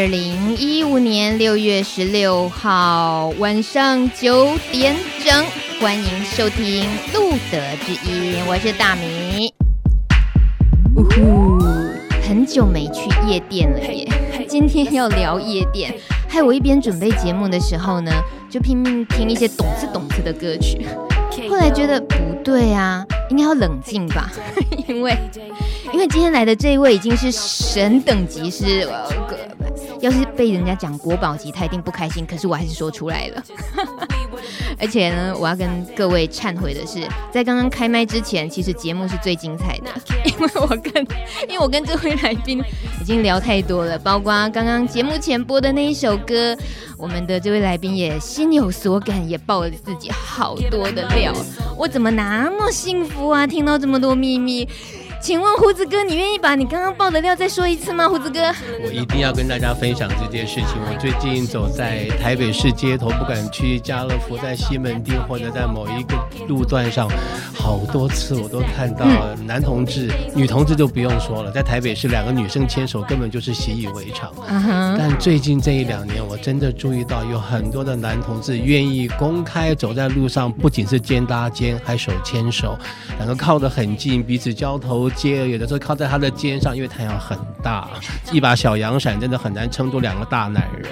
二零一五年六月十六号晚上九点整，欢迎收听《路德之音》，我是大米。呜呼，很久没去夜店了耶，今天要聊夜店，害我一边准备节目的时候呢，就拼命听一些懂词懂词的歌曲，后来觉得不对啊，应该要冷静吧，因为。因为今天来的这一位已经是神等级，是要是被人家讲国宝级，他一定不开心。可是我还是说出来了。而且呢，我要跟各位忏悔的是，在刚刚开麦之前，其实节目是最精彩的，因为我跟因为我跟这位来宾已经聊太多了，包括刚刚节目前播的那一首歌，我们的这位来宾也心有所感，也爆了自己好多的料。我怎么那么幸福啊？听到这么多秘密。请问胡子哥，你愿意把你刚刚爆的料再说一次吗？胡子哥，我一定要跟大家分享这件事情。我最近走在台北市街头，不管去家乐福、在西门町或者在某一个路段上，好多次我都看到男同志、嗯、女同志就不用说了，在台北市两个女生牵手根本就是习以为常。嗯哼。但最近这一两年，我真的注意到有很多的男同志愿意公开走在路上，不仅是肩搭肩，还手牵手，两个靠得很近，彼此交头。接有的时候靠在他的肩上，因为太阳很大，一把小阳伞真的很难撑住两个大男人。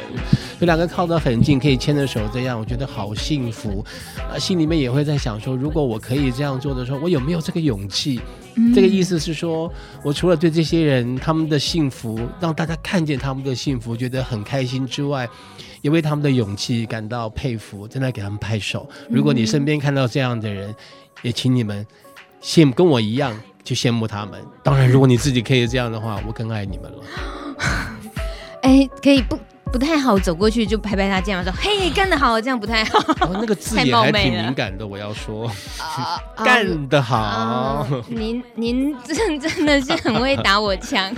就两个靠得很近，可以牵着手这样，我觉得好幸福。啊，心里面也会在想说，如果我可以这样做的时候，我有没有这个勇气？嗯、这个意思是说，我除了对这些人他们的幸福，让大家看见他们的幸福，觉得很开心之外，也为他们的勇气感到佩服，真的给他们拍手。如果你身边看到这样的人，也请你们羡跟我一样。去羡慕他们。当然，如果你自己可以这样的话，我更爱你们了。哎，可以不不太好走过去就拍拍他肩膀说：“嘿，干得好！”这样不太好。哦、那个字眼还挺敏感的，我要说，干得好。啊、您您真 真的是很会打我枪。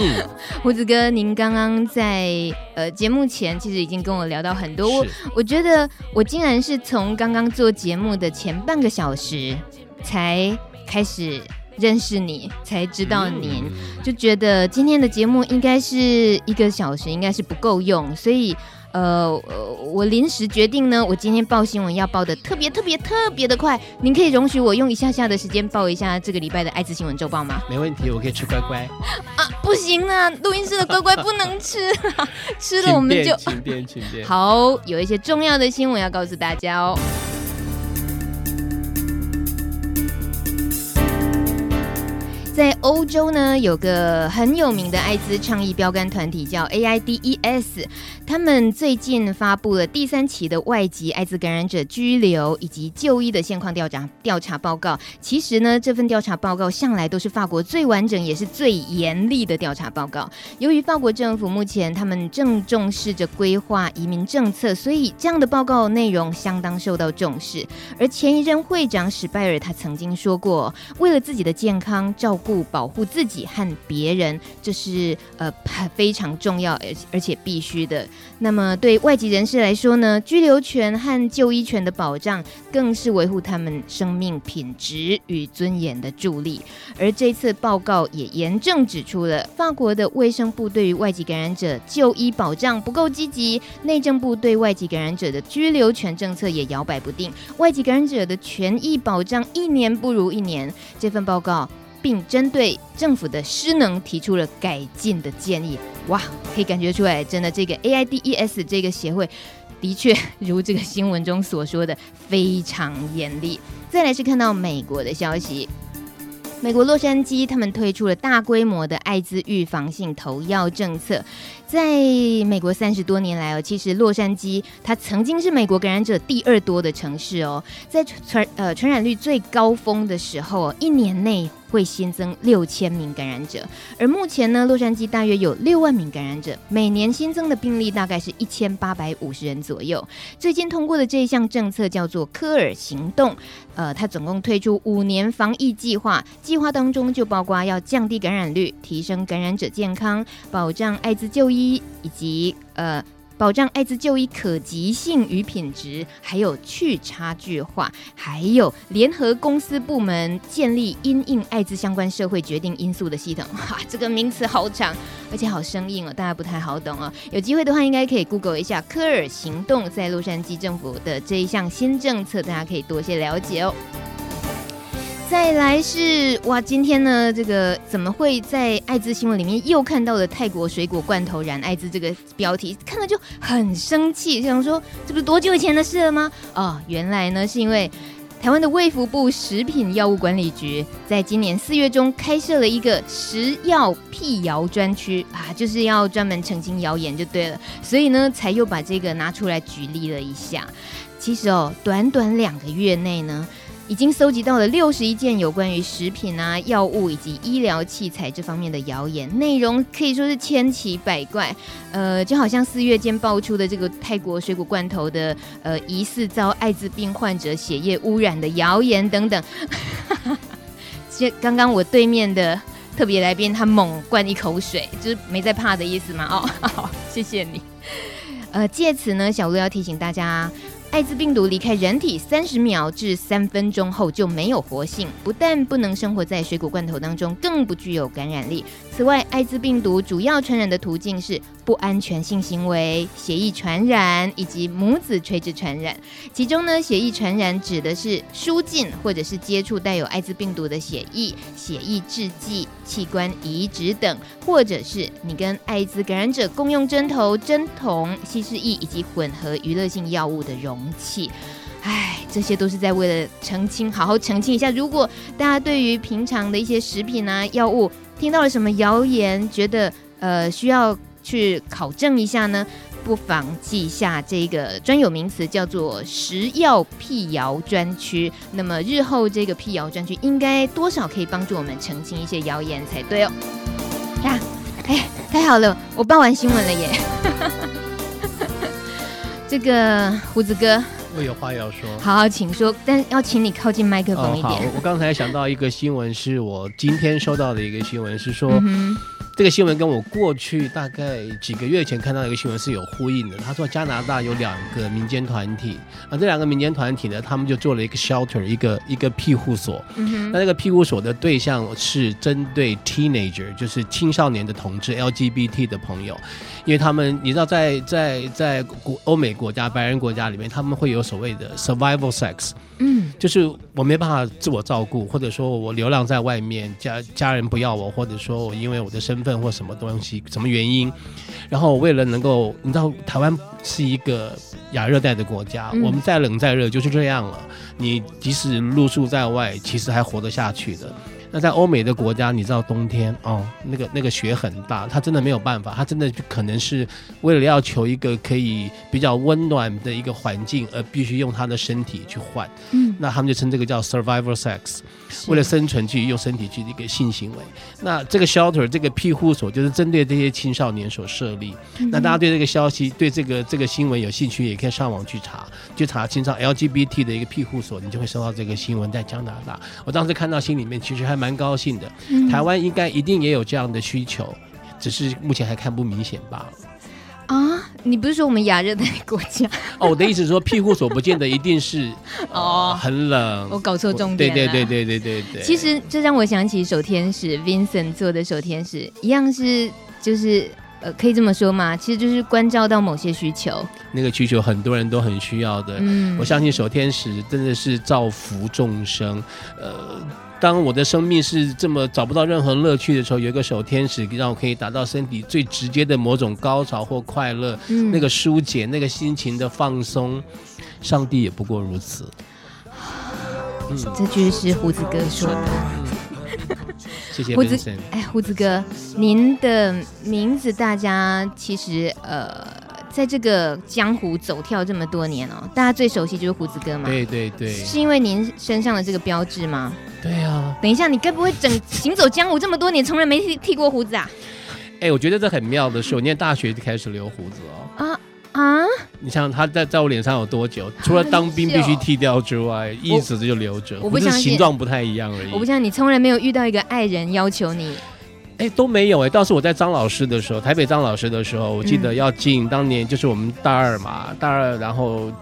嗯，胡子哥，您刚刚在呃节目前其实已经跟我聊到很多。我我觉得我竟然是从刚刚做节目的前半个小时才开始。认识你才知道您，就觉得今天的节目应该是一个小时，应该是不够用，所以呃，我临时决定呢，我今天报新闻要报的特别特别特别的快。您可以容许我用一下下的时间报一下这个礼拜的艾滋新闻周报吗？没问题，我可以吃乖乖。啊，不行啊，录音室的乖乖不能吃，吃了我们就。好，有一些重要的新闻要告诉大家哦。在欧洲呢，有个很有名的艾滋倡议标杆团体叫 AIDES，他们最近发布了第三期的外籍艾滋感染者拘留以及就医的现况调查调查报告。其实呢，这份调查报告向来都是法国最完整也是最严厉的调查报告。由于法国政府目前他们正重视着规划移民政策，所以这样的报告内容相当受到重视。而前一任会长史拜尔他曾经说过，为了自己的健康照顾。保护自己和别人，这是呃非常重要而而且必须的。那么对外籍人士来说呢，居留权和就医权的保障，更是维护他们生命品质与尊严的助力。而这次报告也严正指出了，法国的卫生部对于外籍感染者就医保障不够积极，内政部对外籍感染者的居留权政策也摇摆不定，外籍感染者的权益保障一年不如一年。这份报告。并针对政府的失能提出了改进的建议。哇，可以感觉出来，真的这个 A I D E S 这个协会的确如这个新闻中所说的非常严厉。再来是看到美国的消息。美国洛杉矶，他们推出了大规模的艾滋预防性投药政策。在美国三十多年来哦，其实洛杉矶它曾经是美国感染者第二多的城市哦。在传呃传染率最高峰的时候，一年内会新增六千名感染者。而目前呢，洛杉矶大约有六万名感染者，每年新增的病例大概是一千八百五十人左右。最近通过的这一项政策叫做科尔行动，呃，它总共推出五年防疫计划。计划当中就包括要降低感染率、提升感染者健康、保障艾滋就医以及呃。保障艾滋就医可及性与品质，还有去差距化，还有联合公司部门建立因应艾滋相关社会决定因素的系统。哈，这个名词好长，而且好生硬哦，大家不太好懂哦。有机会的话，应该可以 Google 一下科尔行动在洛杉矶政府的这一项新政策，大家可以多些了解哦。再来是哇，今天呢，这个怎么会在艾滋新闻里面又看到了泰国水果罐头染艾滋这个标题，看了就很生气，想说这不是多久以前的事了吗？哦，原来呢是因为台湾的卫福部食品药物管理局在今年四月中开设了一个食药辟谣专区啊，就是要专门澄清谣言就对了，所以呢才又把这个拿出来举例了一下。其实哦，短短两个月内呢。已经搜集到了六十一件有关于食品啊、药物以及医疗器材这方面的谣言，内容可以说是千奇百怪。呃，就好像四月间爆出的这个泰国水果罐头的呃疑似遭艾滋病患者血液污染的谣言等等。其实刚刚我对面的特别来宾他猛灌一口水，就是没在怕的意思吗？哦，好，谢谢你。呃，借此呢，小鹿要提醒大家。艾滋病毒离开人体三十秒至三分钟后就没有活性，不但不能生活在水果罐头当中，更不具有感染力。此外，艾滋病毒主要传染的途径是不安全性行为、血液传染以及母子垂直传染。其中呢，血液传染指的是输进或者是接触带有艾滋病毒的血液、血液制剂、器官移植等，或者是你跟艾滋感染者共用针头、针筒、稀释液以及混合娱乐性药物的容器。唉，这些都是在为了澄清，好好澄清一下。如果大家对于平常的一些食品啊、药物，听到了什么谣言，觉得呃需要去考证一下呢？不妨记下这个专有名词，叫做“食药辟谣专区”。那么日后这个辟谣专区应该多少可以帮助我们澄清一些谣言才对哦。呀，哎，太好了，我报完新闻了耶！这个胡子哥。我有话要说，好，好，请说，但要请你靠近麦克风一点。我刚才想到一个新闻，是我今天收到的一个新闻，是说。嗯这个新闻跟我过去大概几个月前看到一个新闻是有呼应的。他说加拿大有两个民间团体啊，这两个民间团体呢，他们就做了一个 shelter，一个一个庇护所。嗯哼。那这个庇护所的对象是针对 teenager，就是青少年的同志 LGBT 的朋友，因为他们你知道在在在国欧美国家白人国家里面，他们会有所谓的 survival sex。嗯，就是我没办法自我照顾，或者说我流浪在外面，家家人不要我，或者说我因为我的身份或什么东西，什么原因，然后为了能够，你知道台湾是一个亚热带的国家，嗯、我们再冷再热就是这样了。你即使露宿在外，其实还活得下去的。那在欧美的国家，你知道冬天哦，那个那个雪很大，他真的没有办法，他真的可能是为了要求一个可以比较温暖的一个环境，而必须用他的身体去换。嗯，那他们就称这个叫 survival sex，为了生存去用身体去一个性行为。那这个 shelter 这个庇护所就是针对这些青少年所设立。嗯、那大家对这个消息、对这个这个新闻有兴趣，也可以上网去查，就查青少 LGBT 的一个庇护所，你就会收到这个新闻。在加拿大，我当时看到心里面其实还。蛮高兴的，台湾应该一定也有这样的需求，只是目前还看不明显罢了。啊，你不是说我们亚热带国家？哦，我的意思是说庇护所不见得一定是 哦很冷。我搞错重点了。对对对对对对对。其实这让我想起守天使 Vincent 做的守天使，一样是就是呃，可以这么说嘛，其实就是关照到某些需求。那个需求很多人都很需要的，嗯，我相信守天使真的是造福众生，呃。当我的生命是这么找不到任何乐趣的时候，有一个手天使让我可以达到身体最直接的某种高潮或快乐，嗯、那个疏解，那个心情的放松，上帝也不过如此。嗯，这句是胡子哥说的。嗯、谢谢胡子。哎，胡子哥，您的名字大家其实呃。在这个江湖走跳这么多年哦，大家最熟悉就是胡子哥嘛。对对对，是因为您身上的这个标志吗？对啊。等一下，你该不会整行走江湖这么多年，从来没剃剃过胡子啊？哎、欸，我觉得这很妙的是，我念大学就开始留胡子哦。啊啊！你想他在在我脸上有多久？除了当兵 必须剃掉之外，一直就留着。我不相信，形状不太一样而已。我不相信你从来没有遇到一个爱人要求你。哎，都没有哎。倒是我在张老师的时候，台北张老师的时候，我记得要进，当年就是我们大二嘛，大二然后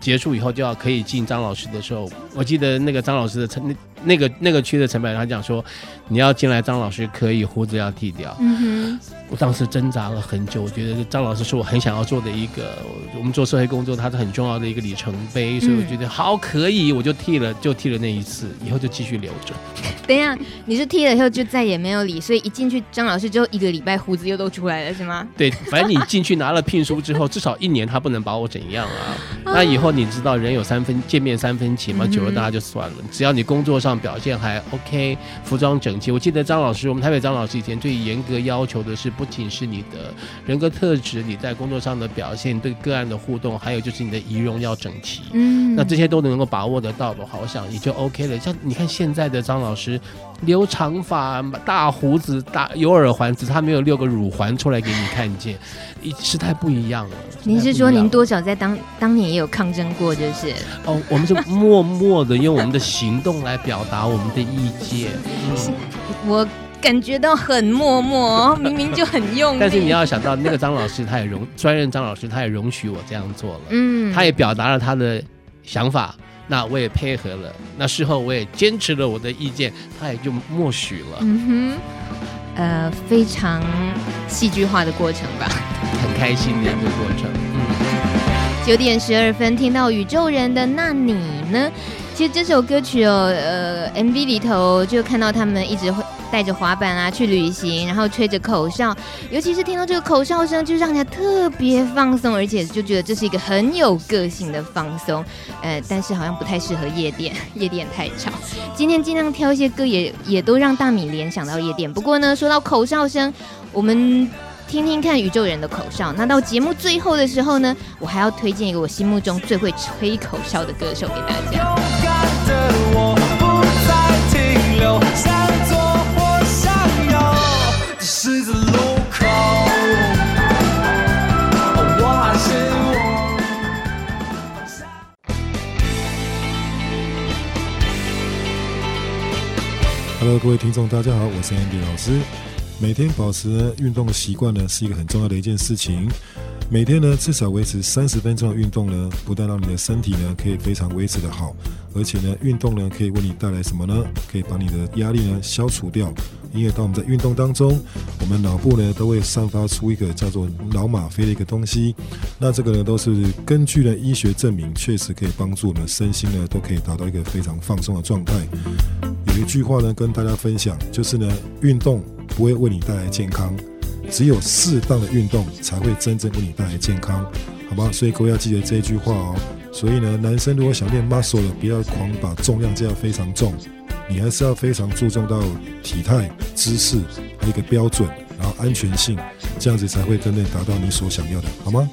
结束以后就要可以进张老师的时候，我记得那个张老师的成那那个那个区的陈柏他讲说，你要进来张老师可以胡子要剃掉。嗯哼。我当时挣扎了很久，我觉得张老师是我很想要做的一个，我们做社会工作，它是很重要的一个里程碑，所以我觉得好可以，我就剃了，就剃了那一次，以后就继续留着。等一下，你是剃了以后就再也没有理，所以一进去张老师之后一个礼拜胡子又都出来了，是吗？对，反正你进去拿了聘书之后，至少一年他不能把我怎样啊。那以后你知道人有三分见面三分情嘛，久了大家就算了。只要你工作上表现还 OK，服装整齐。我记得张老师，我们台北张老师以前最严格要求的是。不仅是你的人格特质，你在工作上的表现，对个案的互动，还有就是你的仪容要整齐。嗯，那这些都能够把握得到的话，我想也就 OK 了。像你看现在的张老师，留长发、大胡子、大有耳环，只是他没有六个乳环出来给你看见，一时态不一样了。您是说您多少在当当年也有抗争过，就是？哦，我们是默默的用我们的行动来表达我们的意见。嗯，我。感觉到很默默，明明就很用力。但是你要想到，那个张老师他也容专任张老师，他也容许我这样做了。嗯，他也表达了他的想法，那我也配合了。那事后我也坚持了我的意见，他也就默许了。嗯哼，呃，非常戏剧化的过程吧，很开心的一个过程。嗯，九点十二分听到宇宙人的那你呢？其实这首歌曲哦，呃，MV 里头就看到他们一直会带着滑板啊去旅行，然后吹着口哨，尤其是听到这个口哨声，就让人家特别放松，而且就觉得这是一个很有个性的放松。呃，但是好像不太适合夜店，夜店太吵。今天尽量挑一些歌也，也都让大米联想到夜店。不过呢，说到口哨声，我们。听听看宇宙人的口哨。那到节目最后的时候呢，我还要推荐一个我心目中最会吹口哨的歌手给大家。Hello，各位听众，大家好，我是 Andy 老师。每天保持运动的习惯呢，是一个很重要的一件事情。每天呢至少维持三十分钟的运动呢，不但让你的身体呢可以非常维持的好，而且呢运动呢可以为你带来什么呢？可以把你的压力呢消除掉。因为当我们在运动当中，我们脑部呢都会散发出一个叫做脑吗啡的一个东西。那这个呢都是根据呢医学证明，确实可以帮助我们身心呢都可以达到一个非常放松的状态。有一句话呢跟大家分享，就是呢运动。不会为你带来健康，只有适当的运动才会真正为你带来健康，好吗？所以各位要记得这句话哦。所以呢，男生如果想练 muscle 的，不要狂把重量加得非常重，你还是要非常注重到体态、姿势还有一个标准，然后安全性，这样子才会真正达到你所想要的，好吗？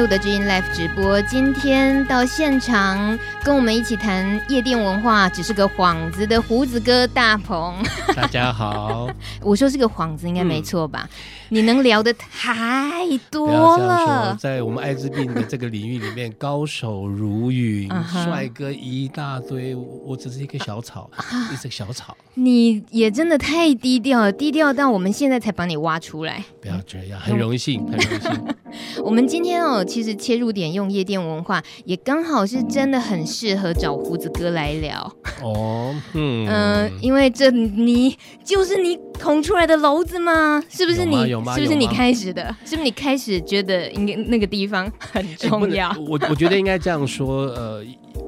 录的知音 Live 直播，今天到现场跟我们一起谈夜店文化，只是个幌子的胡子哥大鹏。大家好，我说是个幌子，应该没错吧？嗯你能聊的太多了，在我们艾滋病的这个领域里面，高手如云，帅哥一大堆，我只是一个小草，一只小草。你也真的太低调了，低调到我们现在才把你挖出来。不要这样，很荣幸，很荣幸。我们今天哦，其实切入点用夜店文化，也刚好是真的很适合找胡子哥来聊。哦，嗯，呃、因为这你就是你捅出来的篓子吗？是不是你？是不是你开始的？是不是你开始觉得应该那个地方很重要？我我觉得应该这样说，呃。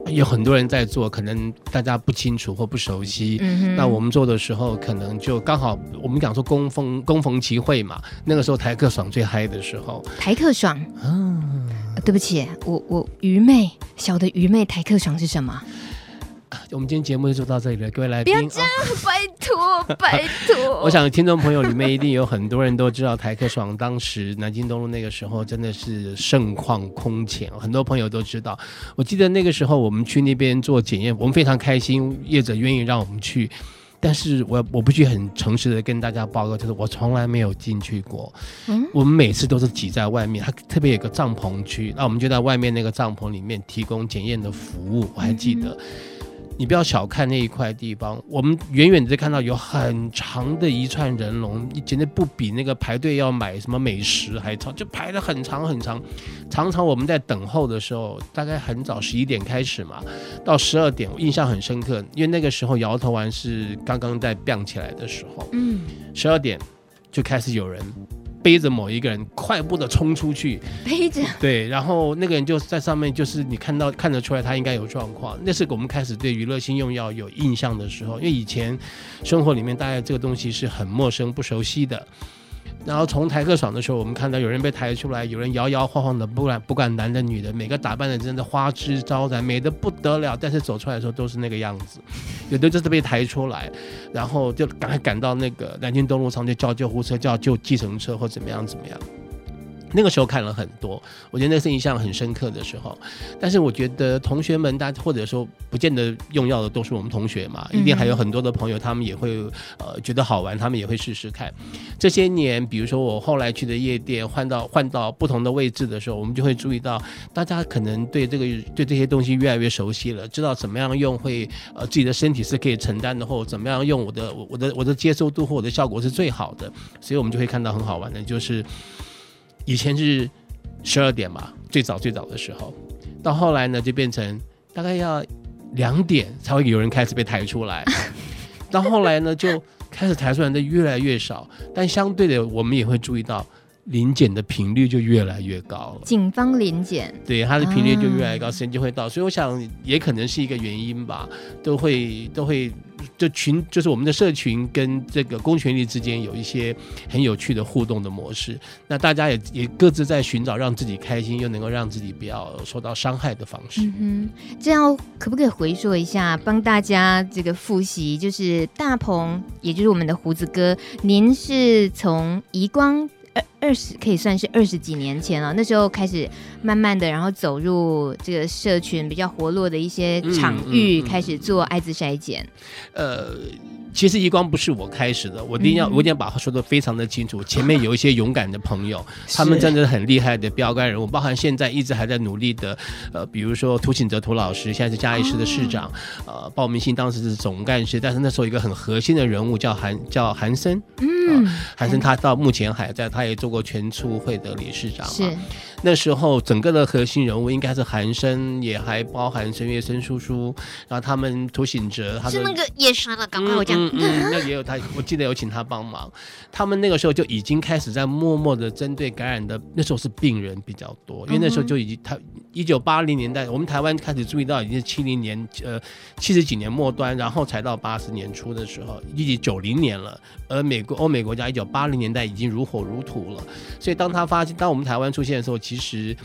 有很多人在做，可能大家不清楚或不熟悉。嗯、那我们做的时候，可能就刚好我们讲说供逢供逢其会嘛。那个时候台客爽最嗨的时候，台客爽。嗯、啊，对不起，我我愚昧，小的愚昧。台客爽是什么？我们今天节目就做到这里了，各位来宾，不要这样，哦、拜托 拜托。我想听众朋友里面一定有很多人都知道台客爽，当时南京东路那个时候真的是盛况空前，很多朋友都知道。我记得那个时候我们去那边做检验，我们非常开心，业者愿意让我们去。但是我我必须很诚实的跟大家报告，就是我从来没有进去过。嗯，我们每次都是挤在外面，它特别有个帐篷区，那我们就在外面那个帐篷里面提供检验的服务。我还记得。嗯你不要小看那一块地方，我们远远的看到有很长的一串人龙，你简直不比那个排队要买什么美食还长，就排得很长很长。常常我们在等候的时候，大概很早十一点开始嘛，到十二点，我印象很深刻，因为那个时候摇头丸是刚刚在飙起来的时候，嗯，十二点就开始有人。背着某一个人快步的冲出去，背着对，然后那个人就在上面，就是你看到看得出来他应该有状况。那是我们开始对娱乐性用药有印象的时候，因为以前生活里面大概这个东西是很陌生不熟悉的。然后从台客爽的时候，我们看到有人被抬出来，有人摇摇晃晃的，不管不管男的女的，每个打扮的真的花枝招展，美的不得了。但是走出来的时候都是那个样子，有的就是被抬出来，然后就赶快赶到那个南京东路上，就叫救护车，叫救计程车或怎么样怎么样。那个时候看了很多，我觉得那是印象很深刻的时候。但是我觉得同学们，大家或者说不见得用药的都是我们同学嘛，一定还有很多的朋友，他们也会呃觉得好玩，他们也会试试看。这些年，比如说我后来去的夜店，换到换到不同的位置的时候，我们就会注意到，大家可能对这个对这些东西越来越熟悉了，知道怎么样用会呃自己的身体是可以承担的，或者怎么样用我的我的我的接受度或我的效果是最好的，所以我们就会看到很好玩的，就是。以前是十二点嘛，最早最早的时候，到后来呢，就变成大概要两点才会有人开始被抬出来，到后来呢，就开始抬出来的越来越少，但相对的，我们也会注意到。临检的频率就越来越高了，警方临检，对，它的频率就越来越高，时间就会到，所以我想也可能是一个原因吧，都会都会就群就是我们的社群跟这个公权力之间有一些很有趣的互动的模式，那大家也也各自在寻找让自己开心又能够让自己不要受到伤害的方式。嗯哼，这样可不可以回溯一下，帮大家这个复习，就是大鹏，也就是我们的胡子哥，您是从移光。二二十可以算是二十几年前了，那时候开始慢慢的，然后走入这个社群比较活络的一些场域，嗯嗯嗯、开始做艾滋筛检。呃。其实移光不是我开始的，我一定要、嗯、我一定要把话说得非常的清楚。前面有一些勇敢的朋友，他们真的很厉害的标杆人物，包含现在一直还在努力的，呃，比如说涂醒哲涂老师，现在是嘉义市的市长，哦、呃，鲍明信当时是总干事，但是那时候一个很核心的人物叫韩叫韩森，嗯，韩森他到目前还在，他也做过全促会的理事长，是。那时候整个的核心人物应该是韩生，也还包含孙月生叔叔，然后他们涂醒哲，他是那个夜深了，赶快我讲，嗯，嗯，那也有他，我记得有请他帮忙。他们那个时候就已经开始在默默的针对感染的，那时候是病人比较多，因为那时候就已经他一九八零年代，我们台湾开始注意到已经是七零年，呃，七十几年末端，然后才到八十年初的时候，一九九零年了，而美国欧美国家一九八零年代已经如火如荼了，所以当他发现，当我们台湾出现的时候，其实，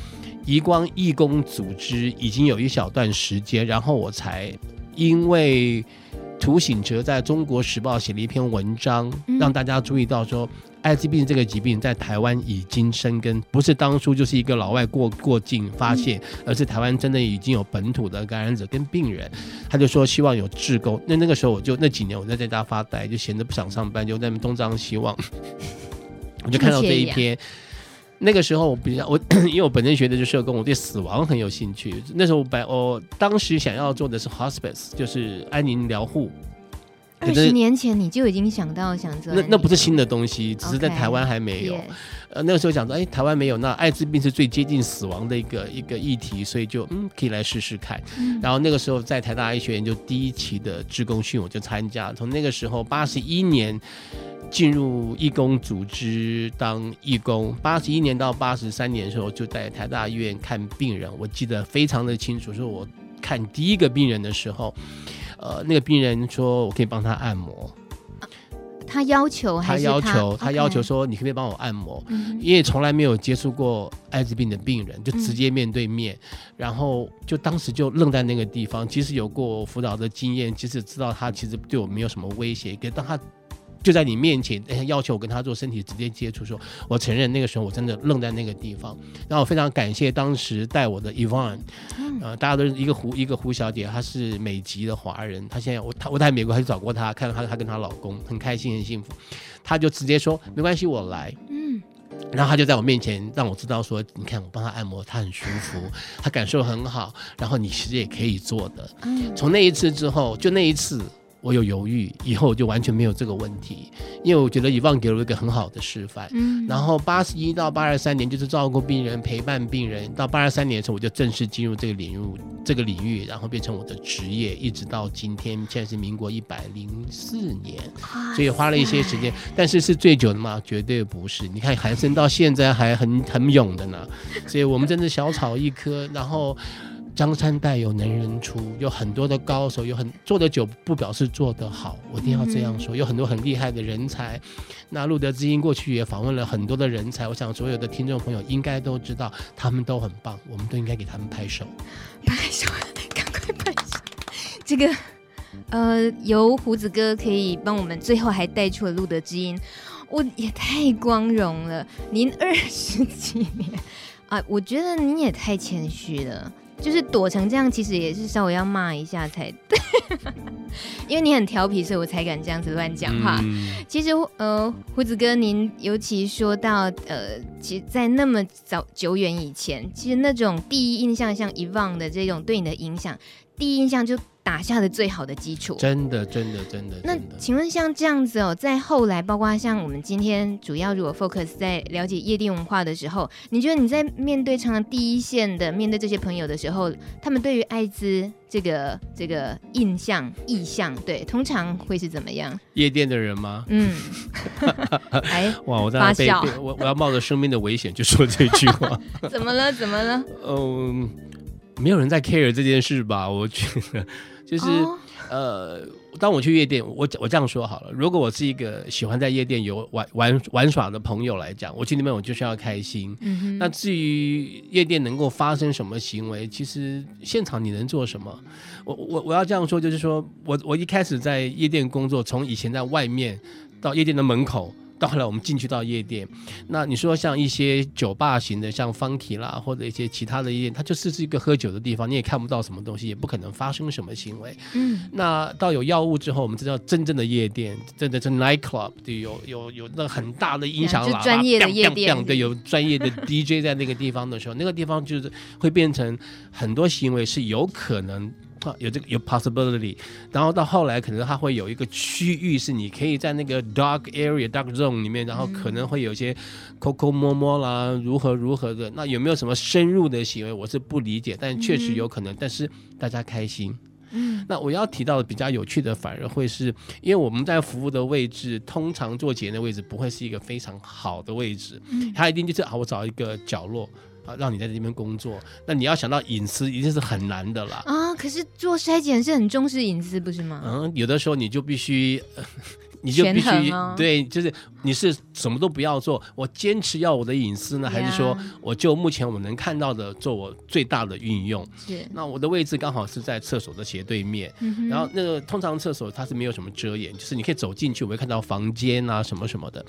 移光义工组织已经有一小段时间，然后我才因为涂醒哲在中国时报写了一篇文章，让大家注意到说，艾滋病这个疾病在台湾已经生根，不是当初就是一个老外过过境发现，而是台湾真的已经有本土的感染者跟病人。他就说希望有志工，那那个时候我就那几年我在在家发呆，就闲着不想上班，就在那东张西望，我就看到这一篇。那个时候我比较我，因为我本身学的就是社工，我对死亡很有兴趣。那时候我把我当时想要做的是 hospice，就是安宁疗护。二十年前你就已经想到想着，那那不是新的东西，只是在台湾还没有。Okay. 呃，那个时候想说，哎，台湾没有，那艾滋病是最接近死亡的一个一个议题，所以就嗯，可以来试试看。嗯、然后那个时候在台大医学院就第一期的职工训我就参加，从那个时候八十一年进入义工组织当义工，八十一年到八十三年的时候就在台大医院看病人，我记得非常的清楚，是我看第一个病人的时候。呃，那个病人说我可以帮他按摩，他要求还是他，他要求，他要求说你可不可以帮我按摩？嗯，因为从来没有接触过艾滋病的病人，就直接面对面，嗯，然后就当时就愣在那个地方。即使有过辅导的经验，即使知道他其实对我没有什么威胁，可当他。就在你面前，要求我跟他做身体直接接触，说我承认那个时候我真的愣在那个地方。然后我非常感谢当时带我的 Yvonne，呃，大家都是一个胡一个胡小姐，她是美籍的华人，她现在我她我在美国还去找过她，看到她她跟她老公很开心很幸福，她就直接说没关系，我来。嗯，然后她就在我面前让我知道说，你看我帮她按摩，她很舒服，她感受很好，然后你其实也可以做的。从那一次之后，就那一次。我有犹豫，以后就完全没有这个问题，因为我觉得 Yvonne 给了我一个很好的示范。嗯，然后八十一到八十三年就是照顾病人、陪伴病人，到八十三年的时候我就正式进入这个领域，这个领域，然后变成我的职业，一直到今天，现在是民国一百零四年，所以花了一些时间，但是是最久的吗？绝对不是。你看韩生到现在还很很勇的呢，所以我们真的小草一棵，然后。江山代有能人出，有很多的高手，有很做的久不表示做得好，我一定要这样说。有很多很厉害的人才，那路德之音过去也访问了很多的人才，我想所有的听众朋友应该都知道，他们都很棒，我们都应该给他们拍手，拍手，赶快拍手。这个，呃，由胡子哥可以帮我们，最后还带出了路德之音，我也太光荣了。您二十几年啊，我觉得您也太谦虚了。就是躲成这样，其实也是稍微要骂一下才对，因为你很调皮，所以我才敢这样子乱讲话。嗯、其实，呃，胡子哥，您尤其说到，呃，其实，在那么早久远以前，其实那种第一印象，像 Yvonne 的这种对你的影响，第一印象就。打下的最好的基础，真的，真的，真的。那请问像这样子哦，在后来，包括像我们今天主要如果 focus 在了解夜店文化的时候，你觉得你在面对常常第一线的面对这些朋友的时候，他们对于艾滋这个这个印象、意向，对，通常会是怎么样？夜店的人吗？嗯。哎，哇！我在那边，我我要冒着生命的危险就说这句话。怎么了？怎么了？嗯，没有人在 care 这件事吧？我觉得。就是，oh. 呃，当我去夜店，我我这样说好了，如果我是一个喜欢在夜店游玩玩玩耍的朋友来讲，我去那边我就是要开心。Mm hmm. 那至于夜店能够发生什么行为，其实现场你能做什么？我我我要这样说，就是说我我一开始在夜店工作，从以前在外面到夜店的门口。到后来我们进去到夜店，那你说像一些酒吧型的，像 Funky 啦，或者一些其他的夜店，它就是是一个喝酒的地方，你也看不到什么东西，也不可能发生什么行为。嗯，那到有药物之后，我们知道真正的夜店，真的是 night club，对，有有有那很大的音响喇叭，专业的夜店，对，有专业的 DJ 在那个地方的时候，那个地方就是会变成很多行为是有可能。有这个有 possibility，然后到后来可能它会有一个区域是你可以在那个 dark area dark zone 里面，然后可能会有一些抠抠摸摸啦，如何如何的。那有没有什么深入的行为？我是不理解，但确实有可能。但是大家开心。嗯，那我要提到的比较有趣的，反而会是因为我们在服务的位置，通常做检验的位置不会是一个非常好的位置，它一定就是啊，我找一个角落。啊，让你在这边工作，那你要想到隐私，一定是很难的啦。啊，可是做筛检是很重视隐私，不是吗？嗯，有的时候你就必须。呃 你就必须、哦、对，就是你是什么都不要做，我坚持要我的隐私呢.还是说我就目前我能看到的做我最大的运用？是。那我的位置刚好是在厕所的斜对面，嗯、然后那个通常厕所它是没有什么遮掩，就是你可以走进去，我会看到房间啊什么什么的。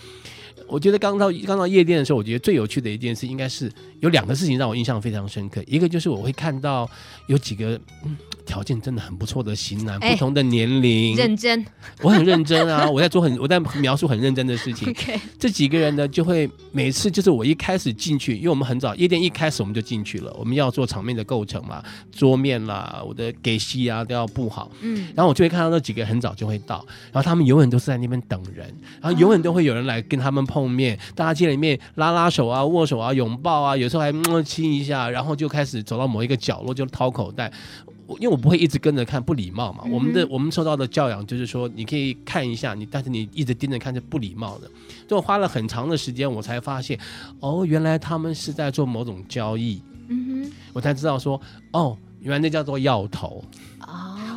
我觉得刚到刚到夜店的时候，我觉得最有趣的一件事应该是有两个事情让我印象非常深刻，一个就是我会看到有几个。嗯条件真的很不错的型男，不同的年龄，认真，我很认真啊！我在在做很我在描述很认真的事情。OK，这几个人呢，就会每次就是我一开始进去，因为我们很早夜店一开始我们就进去了，我们要做场面的构成嘛，桌面啦，我的给戏啊都要布好。嗯，然后我就会看到那几个很早就会到，然后他们永远都是在那边等人，然后永远都会有人来跟他们碰面，大家见了面拉拉手啊、握手啊、拥抱啊，有时候还摸亲一下，然后就开始走到某一个角落就掏口袋。因为我不会一直跟着看，不礼貌嘛。我们的我们受到的教养就是说，你可以看一下你，但是你一直盯着看是不礼貌的。就花了很长的时间，我才发现，哦，原来他们是在做某种交易。嗯哼，我才知道说，哦，原来那叫做要头。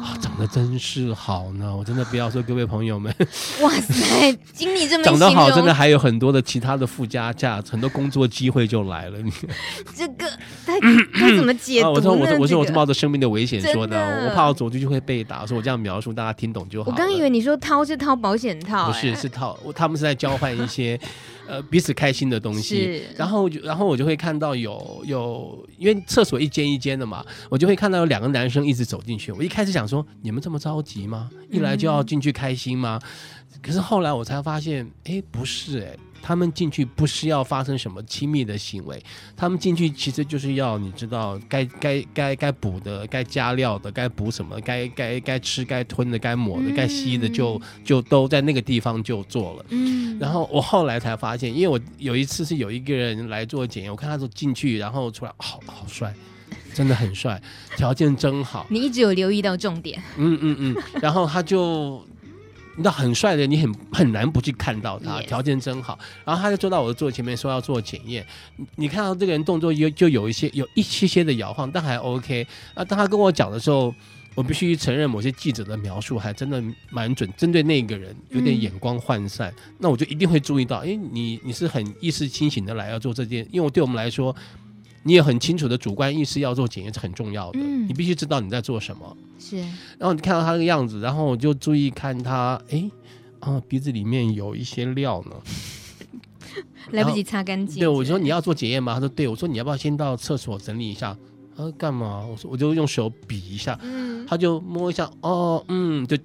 哦，长得真是好呢！我真的不要说各位朋友们，哇塞，经理这么 长得好，真的还有很多的其他的附加价值，很多工作机会就来了。你 这个他该怎么解读？啊、我说我说我说我是冒着生命的危险说的，的我怕我走出去会被打，所以我这样描述大家听懂就好。我刚以为你说掏是掏保险套、欸，不是是掏，他们是在交换一些呃彼此开心的东西。是然后就然后我就会看到有有，因为厕所一间一间的嘛，我就会看到有两个男生一直走进去。我一开始想说，你们这么着急吗？一来就要进去开心吗？嗯、可是后来我才发现，哎，不是哎、欸，他们进去不是要发生什么亲密的行为，他们进去其实就是要你知道该该该该补的、该加料的、该补什么、该该该吃、该吞的、该抹的、该吸的就，就就都在那个地方就做了。嗯，然后我后来才发现，因为我有一次是有一个人来做检验，我看他说进去，然后出来，好好帅。真的很帅，条件真好。你一直有留意到重点。嗯嗯嗯，然后他就，你知道很帅的，你很很难不去看到他，条件真好。然后他就坐到我的座前面，说要做检验。你看到这个人动作有就有一些有一些些的摇晃，但还 OK。啊，当他跟我讲的时候，我必须承认某些记者的描述还真的蛮准，针对那个人有点眼光涣散。嗯、那我就一定会注意到，哎，你你是很意识清醒的来要做这件，因为我对我们来说。你也很清楚的主观意识要做检验是很重要的，嗯、你必须知道你在做什么。是，然后你看到他那个样子，然后我就注意看他，哎，啊，鼻子里面有一些料呢，来不及擦干净。对，我说你要做检验吗？他说对，我说你要不要先到厕所整理一下？他说干嘛？我说我就用手比一下，嗯、他就摸一下，哦，嗯，就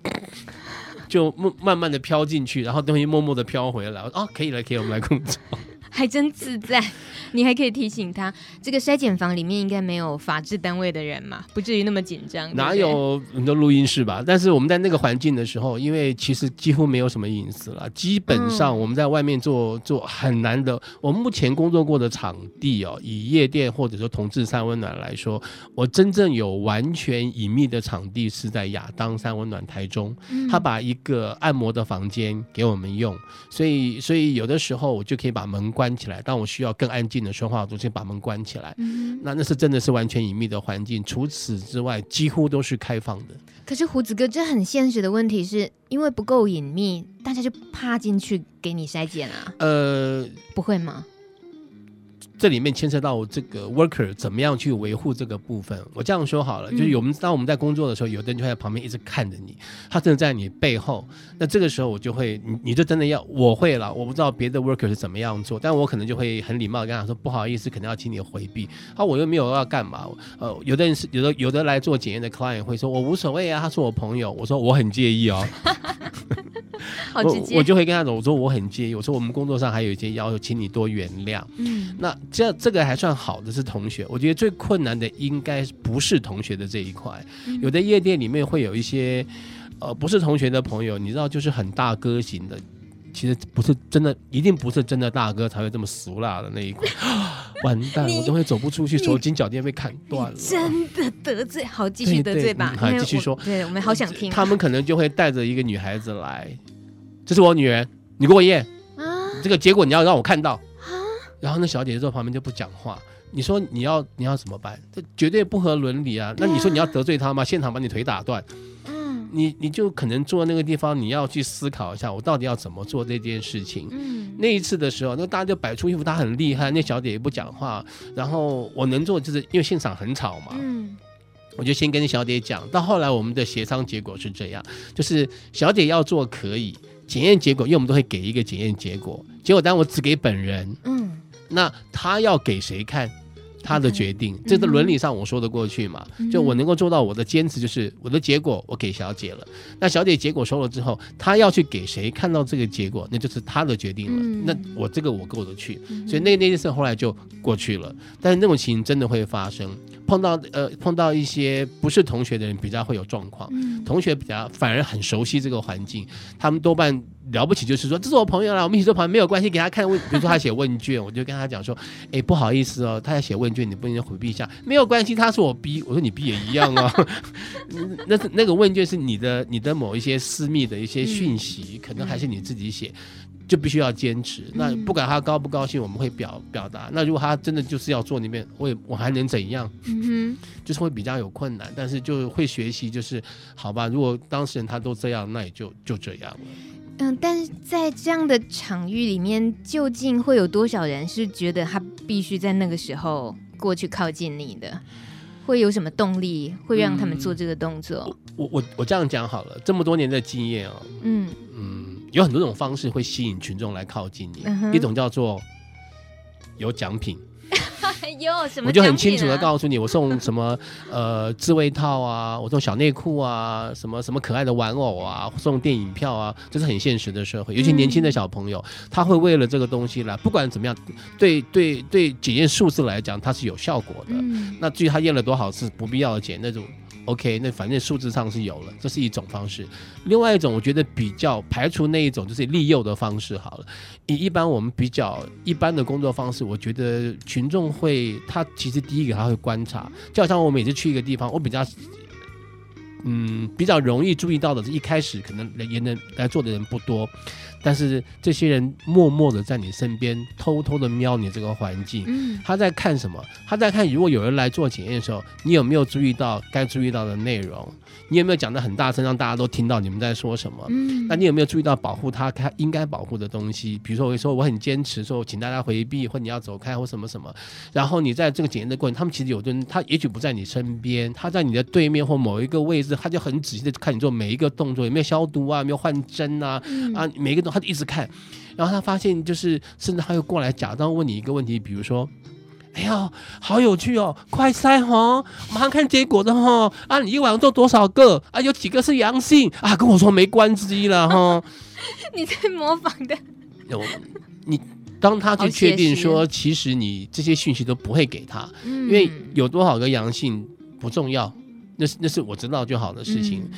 就慢慢的飘进去，然后东西默默的飘回来。我说啊，可以了，可以，我们来工作。还真自在，你还可以提醒他，这个筛检房里面应该没有法制单位的人嘛，不至于那么紧张。哪有很多录音室吧？但是我们在那个环境的时候，因为其实几乎没有什么隐私了，基本上我们在外面做做很难的。我们目前工作过的场地哦，以夜店或者说同志三温暖来说，我真正有完全隐秘的场地是在亚当三温暖台中，他把一个按摩的房间给我们用，所以所以有的时候我就可以把门关起来，当我需要更安静的说话，我就先把门关起来。嗯、那那是真的是完全隐秘的环境，除此之外几乎都是开放的。可是胡子哥，这很现实的问题是因为不够隐秘，大家就怕进去给你筛检啊？呃，不会吗？这里面牵涉到我这个 worker 怎么样去维护这个部分。我这样说好了，就是我们当我们在工作的时候，有的人就在旁边一直看着你，他真的在你背后。那这个时候我就会，你你就真的要，我会了。我不知道别的 worker 是怎么样做，但我可能就会很礼貌地跟他说不好意思，可能要请你回避。啊，我又没有要干嘛。呃，有的人是有的有的来做检验的 client 会说我无所谓啊，他是我朋友。我说我很介意哦。好直接。我，我就会跟他说，我说我很介意。我说我们工作上还有一些要求，请你多原谅。嗯，那。这这个还算好的是同学，我觉得最困难的应该不是同学的这一块。有的夜店里面会有一些，呃，不是同学的朋友，你知道，就是很大哥型的，其实不是真的，一定不是真的大哥才会这么俗辣的那一块。完蛋，我都会走不出去，手筋脚垫被砍断了。真的得罪，好继续得罪吧，好继续说。对我们好想听。他们可能就会带着一个女孩子来，这是我女人，你给我验啊，这个结果你要让我看到。然后那小姐姐坐旁边就不讲话，你说你要你要怎么办？这绝对不合伦理啊！那你说你要得罪她吗？现场把你腿打断，嗯，你你就可能坐那个地方，你要去思考一下，我到底要怎么做这件事情。嗯，那一次的时候，那大家就摆出一副她很厉害，那小姐也不讲话，然后我能做就是因为现场很吵嘛，嗯，我就先跟小姐讲。到后来我们的协商结果是这样，就是小姐要做可以，检验结果因为我们都会给一个检验结果，结果当我只给本人，嗯。那他要给谁看？他的决定，这个伦理上我说得过去嘛？就我能够做到我的坚持，就是我的结果我给小姐了。那小姐结果收了之后，她要去给谁看到这个结果，那就是她的决定了。那我这个我过得去，所以那那件事后来就过去了。但是那种情真的会发生，碰到呃碰到一些不是同学的人比较会有状况，同学比较反而很熟悉这个环境，他们多半。了不起就是说，这是我朋友啦，我们一起做朋友没有关系。给他看问，比如说他写问卷，我就跟他讲说，哎，不好意思哦，他要写问卷，你不能回避一下，没有关系，他是我逼，我说你逼也一样啊、哦。那是那个问卷是你的，你的某一些私密的一些讯息，可能还是你自己写，就必须要坚持。那不管他高不高兴，我们会表表达。那如果他真的就是要做那边，我也我还能怎样？嗯哼，就是会比较有困难，但是就会学习，就是好吧。如果当事人他都这样，那也就就这样了。嗯，但是在这样的场域里面，究竟会有多少人是觉得他必须在那个时候过去靠近你的？会有什么动力会让他们做这个动作？嗯、我我我这样讲好了，这么多年的经验哦，嗯嗯，有很多种方式会吸引群众来靠近你，嗯、一种叫做有奖品。有什么、啊？我就很清楚的告诉你，我送什么 呃自慰套啊，我送小内裤啊，什么什么可爱的玩偶啊，送电影票啊，这是很现实的社会。尤其年轻的小朋友，嗯、他会为了这个东西来，不管怎么样，对对对，检验数字来讲，它是有效果的。嗯、那至于他验了多少次，不必要的检那种。OK，那反正数字上是有了，这是一种方式。另外一种，我觉得比较排除那一种就是利诱的方式好了。以一般我们比较一般的工作方式，我觉得群众会，他其实第一个他会观察，就好像我每次去一个地方，我比较。嗯，比较容易注意到的是，一开始可能也能来做的人不多，但是这些人默默的在你身边，偷偷的瞄你这个环境。嗯，他在看什么？他在看，如果有人来做检验的时候，你有没有注意到该注意到的内容？你有没有讲得很大声，让大家都听到你们在说什么？嗯，那你有没有注意到保护他他应该保护的东西？比如说，我会说我很坚持说，请大家回避，或你要走开，或什么什么。然后你在这个检验的过程，他们其实有的人，他也许不在你身边，他在你的对面或某一个位置，他就很仔细的看你做每一个动作，有没有消毒啊，有没有换针啊，嗯、啊，每一个动作他就一直看。然后他发现，就是甚至他又过来假装问你一个问题，比如说。哎呀，好有趣哦！快筛哈，马上看结果的哈。啊，你一晚上做多少个？啊，有几个是阳性？啊，跟我说没关系了哈。你在模仿的。有你，当他去确定说，其实你这些讯息都不会给他，因为有多少个阳性不重要，那是那是我知道就好的事情。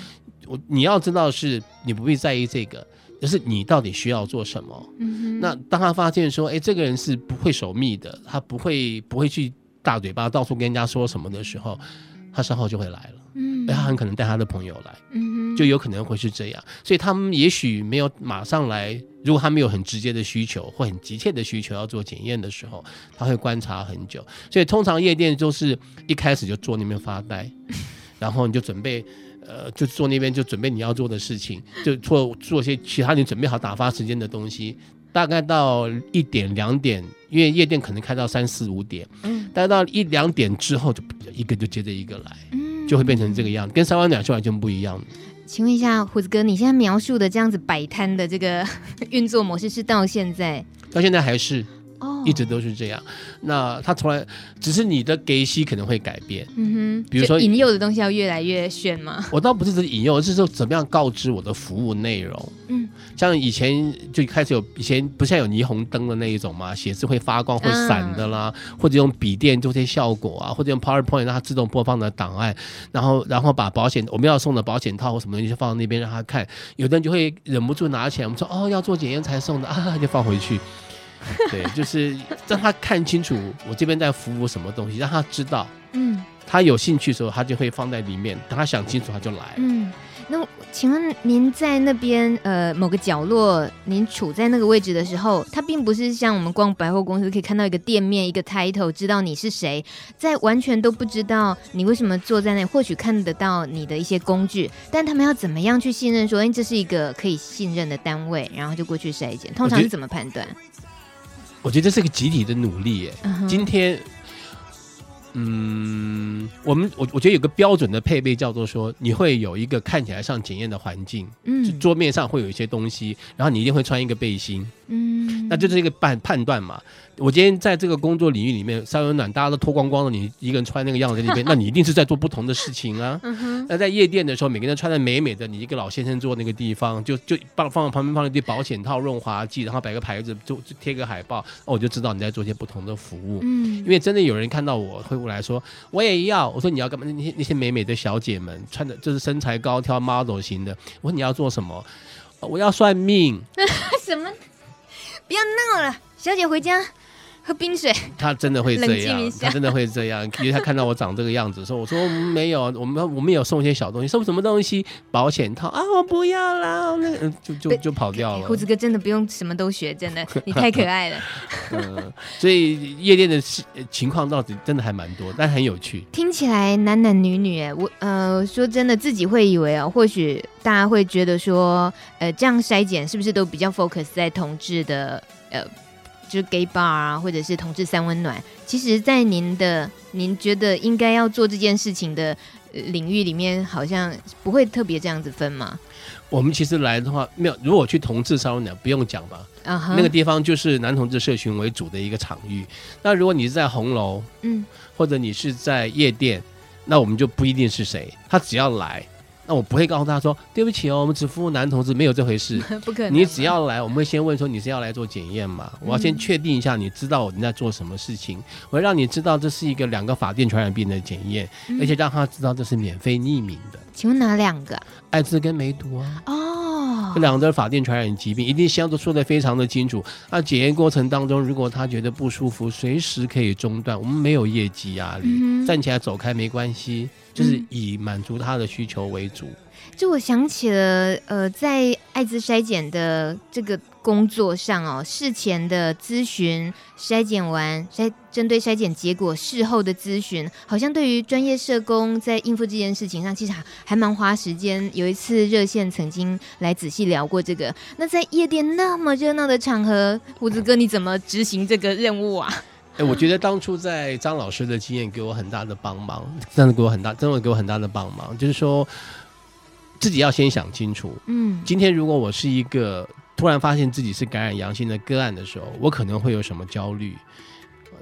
我你要知道是，你不必在意这个。就是你到底需要做什么？嗯。那当他发现说，哎，这个人是不会守密的，他不会不会去大嘴巴到处跟人家说什么的时候，他稍后就会来了。嗯，他很可能带他的朋友来。嗯哼，就有可能会是这样。所以他们也许没有马上来，如果他没有很直接的需求或很急切的需求要做检验的时候，他会观察很久。所以通常夜店就是一开始就坐那边发呆，然后你就准备。呃，就坐那边就准备你要做的事情，就做做些其他你准备好打发时间的东西。大概到一点两点，因为夜店可能开到三四五点，嗯，大概到一两点之后，就一个就接着一个来，嗯，就会变成这个样子，跟三湾两秀完全不一样。请问一下胡子哥，你现在描述的这样子摆摊的这个 运作模式是到现在？到现在还是？哦，一直都是这样。那他从来只是你的给息可能会改变，嗯哼。比如说引诱的东西要越来越炫吗？我倒不是指引诱，而是说怎么样告知我的服务内容。嗯，像以前就开始有以前不是像有霓虹灯的那一种嘛，写字会发光会闪的啦，嗯、或者用笔电做些效果啊，或者用 PowerPoint 让它自动播放的档案，然后然后把保险我们要送的保险套或什么东西就放到那边让他看，有的人就会忍不住拿起来，我们说哦要做检验才送的啊，就放回去。对，就是让他看清楚我这边在服务什么东西，让他知道，嗯，他有兴趣的时候，他就会放在里面。等他想清楚，他就来。嗯，那请问您在那边呃某个角落，您处在那个位置的时候，他并不是像我们逛百货公司可以看到一个店面一个 title，知道你是谁，在完全都不知道你为什么坐在那里，或许看得到你的一些工具，但他们要怎么样去信任说，哎，这是一个可以信任的单位，然后就过去筛检，通常是怎么判断？我觉得这是个集体的努力耶。Uh. 今天，嗯，我们我我觉得有个标准的配备叫做说，你会有一个看起来像检验的环境，嗯，就桌面上会有一些东西，然后你一定会穿一个背心，嗯，那就是一个判判断嘛。我今天在这个工作领域里面，三温暖，大家都脱光光的，你一个人穿那个样子在那边，那你一定是在做不同的事情啊。那在夜店的时候，每个人穿的美美的，你一个老先生坐那个地方，就就放放旁边放了一堆保险套、润滑剂，然后摆个牌子，就就贴个海报，哦，我就知道你在做些不同的服务。嗯，因为真的有人看到我会过来说，我也要。我说你要干嘛？那些那些美美的小姐们穿的就是身材高挑 model 型的。我说你要做什么？我要算命。什么？不要闹了，小姐回家。喝冰水，他真的会这样，他真的会这样，因为他看到我长这个样子，说：“我说没有，我们我们有送一些小东西，送什么东西？保险套啊，我不要了，那个就就就跑掉了。”胡子哥真的不用什么都学，真的，你太可爱了。嗯，所以夜店的情况到底真的还蛮多，但很有趣。听起来男男女女，哎，我呃说真的，自己会以为哦，或许大家会觉得说，呃，这样筛检是不是都比较 focus 在同志的呃？就是 gay bar 啊，或者是同志三温暖。其实，在您的您觉得应该要做这件事情的领域里面，好像不会特别这样子分吗？我们其实来的话，没有。如果去同志三温暖，不用讲吧？Uh huh. 那个地方就是男同志社群为主的一个场域。那如果你是在红楼，嗯，或者你是在夜店，那我们就不一定是谁，他只要来。那我不会告诉他说，对不起哦，我们只服务男同志，没有这回事。不可能。你只要来，我们会先问说你是要来做检验嘛？我要先确定一下，你知道我们在做什么事情。我要让你知道这是一个两个法定传染病的检验，而且让他知道这是免费匿名的。请问哪两个？艾滋跟梅毒啊。哦。这两个都是法定传染疾病，一定先都说的非常的清楚。那检验过程当中，如果他觉得不舒服，随时可以中断。我们没有业绩压力，嗯、站起来走开没关系，就是以满足他的需求为主。就我想起了，呃，在艾滋筛检的这个工作上哦，事前的咨询、筛检完筛，针对筛检结果事后的咨询，好像对于专业社工在应付这件事情上，其实还还蛮花时间。有一次热线曾经来仔细聊过这个。那在夜店那么热闹的场合，胡子哥你怎么执行这个任务啊？哎，我觉得当初在张老师的经验给我很大的帮忙，真的给我很大，真的给我很大的帮忙，就是说。自己要先想清楚。嗯，今天如果我是一个突然发现自己是感染阳性的个案的时候，我可能会有什么焦虑？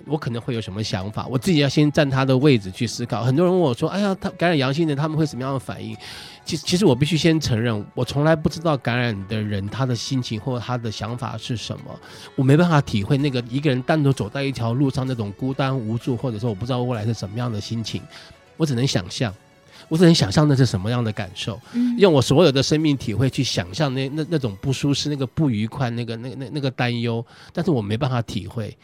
我可能会有什么想法？我自己要先站他的位置去思考。很多人问我说：“哎呀，他感染阳性的他们会什么样的反应？”其实，其实我必须先承认，我从来不知道感染的人他的心情或者他的想法是什么。我没办法体会那个一个人单独走在一条路上那种孤单无助，或者说我不知道未来是什么样的心情。我只能想象。我只能想象那是什么样的感受，用我所有的生命体会去想象那那那种不舒适、那个不愉快、那个那那那个担忧，但是我没办法体会，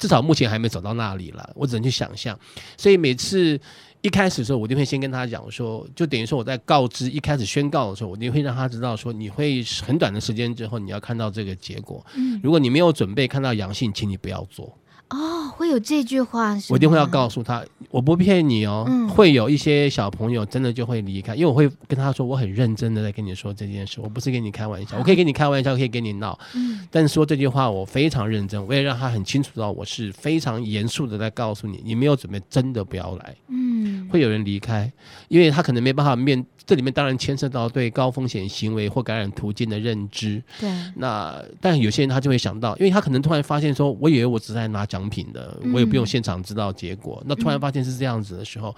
至少目前还没走到那里了。我只能去想象，所以每次一开始的时候，我就会先跟他讲说，就等于说我在告知一开始宣告的时候，我就会让他知道说，你会很短的时间之后你要看到这个结果。嗯如果你没有准备看到阳性，请你不要做。哦，会有这句话，我一定会要告诉他，我不骗你哦。嗯、会有一些小朋友真的就会离开，因为我会跟他说，我很认真的在跟你说这件事，我不是跟你开玩笑，我可以跟你开玩笑，可以跟你闹，嗯、但是说这句话我非常认真，我也让他很清楚到我是非常严肃的在告诉你，你没有准备，真的不要来。嗯，会有人离开，因为他可能没办法面。这里面当然牵涉到对高风险行为或感染途径的认知。对，那但有些人他就会想到，因为他可能突然发现说，我以为我只是在拿奖品的，我也不用现场知道结果。嗯、那突然发现是这样子的时候，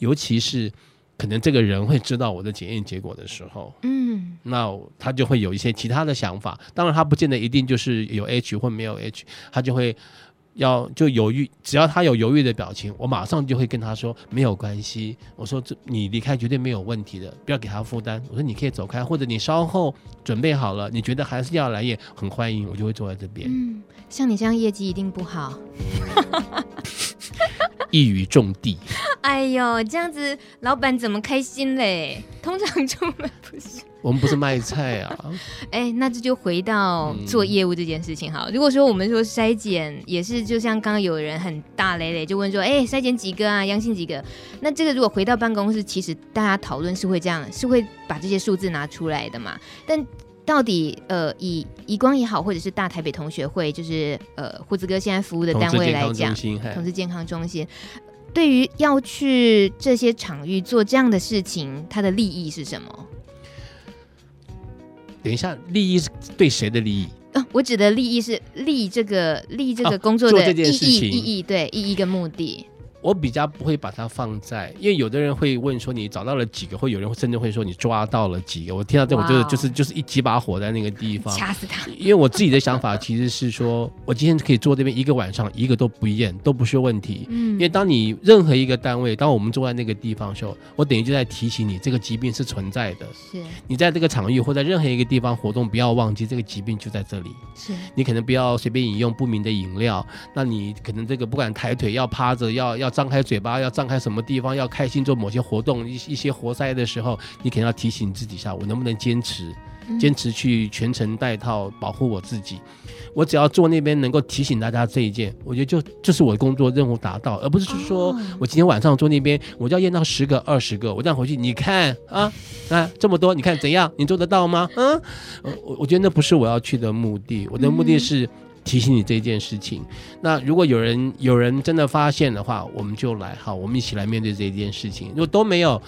尤其是可能这个人会知道我的检验结果的时候，嗯，那他就会有一些其他的想法。当然，他不见得一定就是有 H 或没有 H，他就会。要就犹豫，只要他有犹豫的表情，我马上就会跟他说没有关系。我说这你离开绝对没有问题的，不要给他负担。我说你可以走开，或者你稍后准备好了，你觉得还是要来也很欢迎，我就会坐在这边。嗯，像你这样业绩一定不好，一语中的。哎呦，这样子老板怎么开心嘞？通常出门不是。我们不是卖菜啊！哎、欸，那这就回到做业务这件事情哈。嗯、如果说我们说筛检也是，就像刚刚有人很大累累就问说，哎、欸，筛检几个啊？阳性几个？那这个如果回到办公室，其实大家讨论是会这样，是会把这些数字拿出来的嘛？但到底呃，以移光也好，或者是大台北同学会，就是呃，胡子哥现在服务的单位来讲，同志健康中心，对于要去这些场域做这样的事情，它的利益是什么？等一下，利益是对谁的利益？啊，我指的利益是利这个利这个工作的意义、啊、意义对意义跟目的。我比较不会把它放在，因为有的人会问说你找到了几个，或有人甚至会说你抓到了几个。我听到这，我就是就是就是一几把火在那个地方，掐死他。因为我自己的想法其实是说，我今天可以坐这边一个晚上，一个都不厌，都不是问题。嗯，因为当你任何一个单位，当我们坐在那个地方的时候，我等于就在提醒你，这个疾病是存在的。是，你在这个场域或在任何一个地方活动，不要忘记这个疾病就在这里。是，你可能不要随便饮用不明的饮料，那你可能这个不管抬腿要趴着，要要张开嘴巴要。张开什么地方要开心做某些活动，一一些活塞的时候，你肯定要提醒自己一下，我能不能坚持，坚持去全程戴套保护我自己。我只要坐那边能够提醒大家这一件，我觉得就就是我的工作任务达到，而不是说我今天晚上坐那边，我就要验到十个二十个，我这样回去你看啊啊这么多，你看怎样？你做得到吗？嗯，我我觉得那不是我要去的目的，我的目的是。提醒你这件事情。那如果有人有人真的发现的话，我们就来好，我们一起来面对这件事情。如果都没有，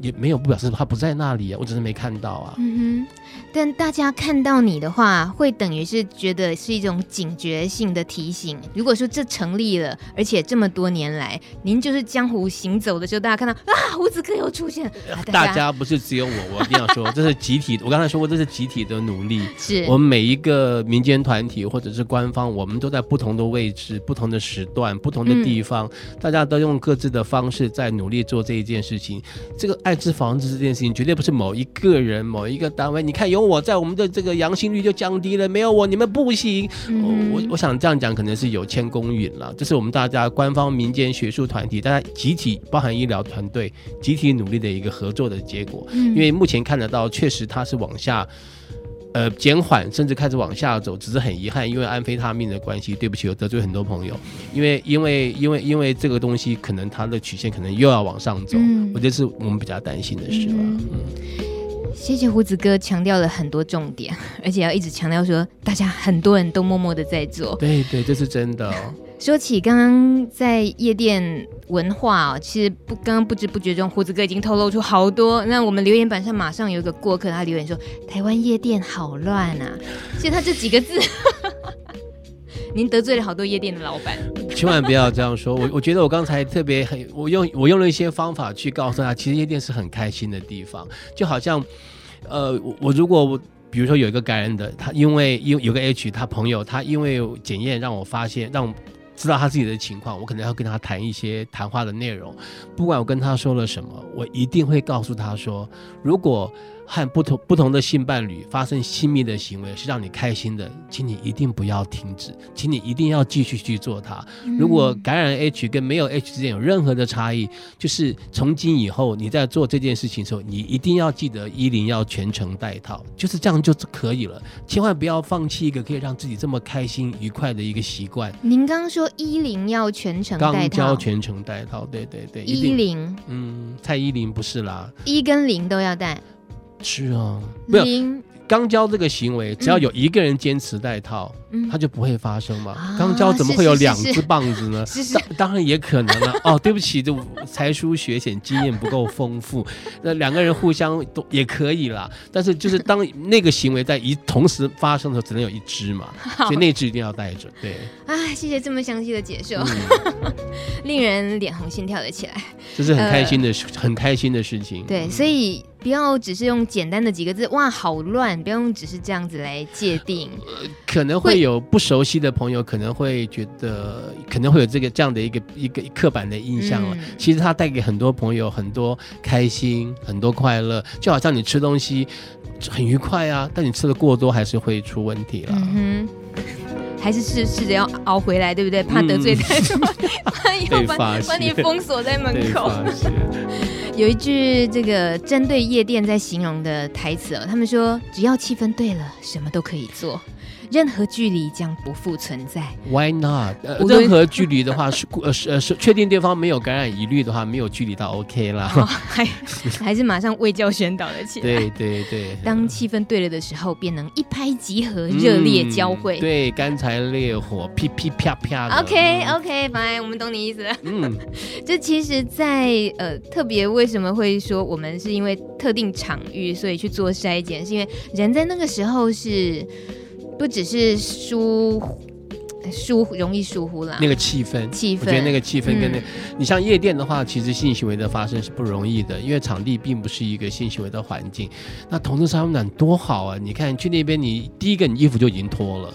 也没有不表示他不在那里啊，我只是没看到啊。嗯哼。但大家看到你的话，会等于是觉得是一种警觉性的提醒。如果说这成立了，而且这么多年来，您就是江湖行走的时候，大家看到啊，胡子哥又出现，大家不是只有我，我一定要说，这是集体。我刚才说过，这是集体的努力。是我们每一个民间团体或者是官方，我们都在不同的位置、不同的时段、不同的地方，嗯、大家都用各自的方式在努力做这一件事情。这个艾滋防治这件事情，绝对不是某一个人、某一个单位。你看有。我在我们的这个阳性率就降低了，没有我你们不行。嗯、我我想这样讲可能是有欠公允了，这是我们大家官方、民间、学术团体大家集体，包含医疗团队集体努力的一个合作的结果。嗯、因为目前看得到，确实它是往下，呃，减缓甚至开始往下走，只是很遗憾，因为安非他命的关系，对不起，我得罪很多朋友。因为因为因为因为这个东西可能它的曲线可能又要往上走，嗯、我觉得是我们比较担心的事了。嗯。嗯谢谢胡子哥强调了很多重点，而且要一直强调说，大家很多人都默默的在做。对对，这是真的。说起刚刚在夜店文化哦，其实不刚刚不知不觉中，胡子哥已经透露出好多。那我们留言板上马上有一个过客，他留言说：“台湾夜店好乱啊！”其实他这几个字，您得罪了好多夜店的老板。千万不要这样说。我我觉得我刚才特别很，我用我用了一些方法去告诉他，其实夜店是很开心的地方，就好像。呃，我如果比如说有一个感染的，他因为因有个 H，他朋友他因为检验让我发现，让我知道他自己的情况，我可能要跟他谈一些谈话的内容，不管我跟他说了什么，我一定会告诉他说，如果。和不同不同的性伴侣发生亲密的行为是让你开心的，请你一定不要停止，请你一定要继续去做它。如果感染 H 跟没有 H 之间有任何的差异，就是从今以后你在做这件事情的时候，你一定要记得衣领要全程戴套，就是这样就可以了。千万不要放弃一个可以让自己这么开心愉快的一个习惯。您刚刚说衣领要全程戴套，全程戴套，对对对，衣领，嗯，蔡依林不是啦，一跟零都要戴。是啊，不要肛交这个行为，只要有一个人坚持戴套，嗯，它就不会发生嘛。肛交怎么会有两只棒子呢？当当然也可能了。哦，对不起，就才疏学浅，经验不够丰富。那两个人互相都也可以啦，但是就是当那个行为在一同时发生的时候，只能有一只嘛，所以那只一定要带着。对，啊，谢谢这么详细的解说，令人脸红心跳了起来。这是很开心的，很开心的事情。对，所以。不要只是用简单的几个字，哇，好乱！不要用只是这样子来界定。呃，可能会有不熟悉的朋友可能会觉得，可能会有这个这样的一个一个刻板的印象了。嗯、其实它带给很多朋友很多开心，很多快乐，就好像你吃东西很愉快啊，但你吃的过多还是会出问题了。嗯哼，还是试试着要熬回来，对不对？怕得罪太多，怕以后把把你封锁在门口。有一句这个针对夜店在形容的台词哦，他们说只要气氛对了，什么都可以做。任何距离将不复存在。Why not？呃，任何距离的话是 呃是呃是确定对方没有感染疑虑的话，没有距离到 OK 啦。哦、还还是马上为教宣导了起来。对对对。当气氛对了的时候，便能一拍即合，热烈交汇。对，干柴烈火，噼噼啪啪。OK OK，拜，我们懂你意思了。嗯，这其实在，在呃特别为什么会说我们是因为特定场域，所以去做筛检，是因为人在那个时候是。不只是疏疏容易疏忽啦，那个气氛，气氛，我觉得那个气氛跟那，嗯、你像夜店的话，其实性行为的发生是不容易的，因为场地并不是一个性行为的环境。那同志三温暖多好啊！你看去那边，你第一个你衣服就已经脱了。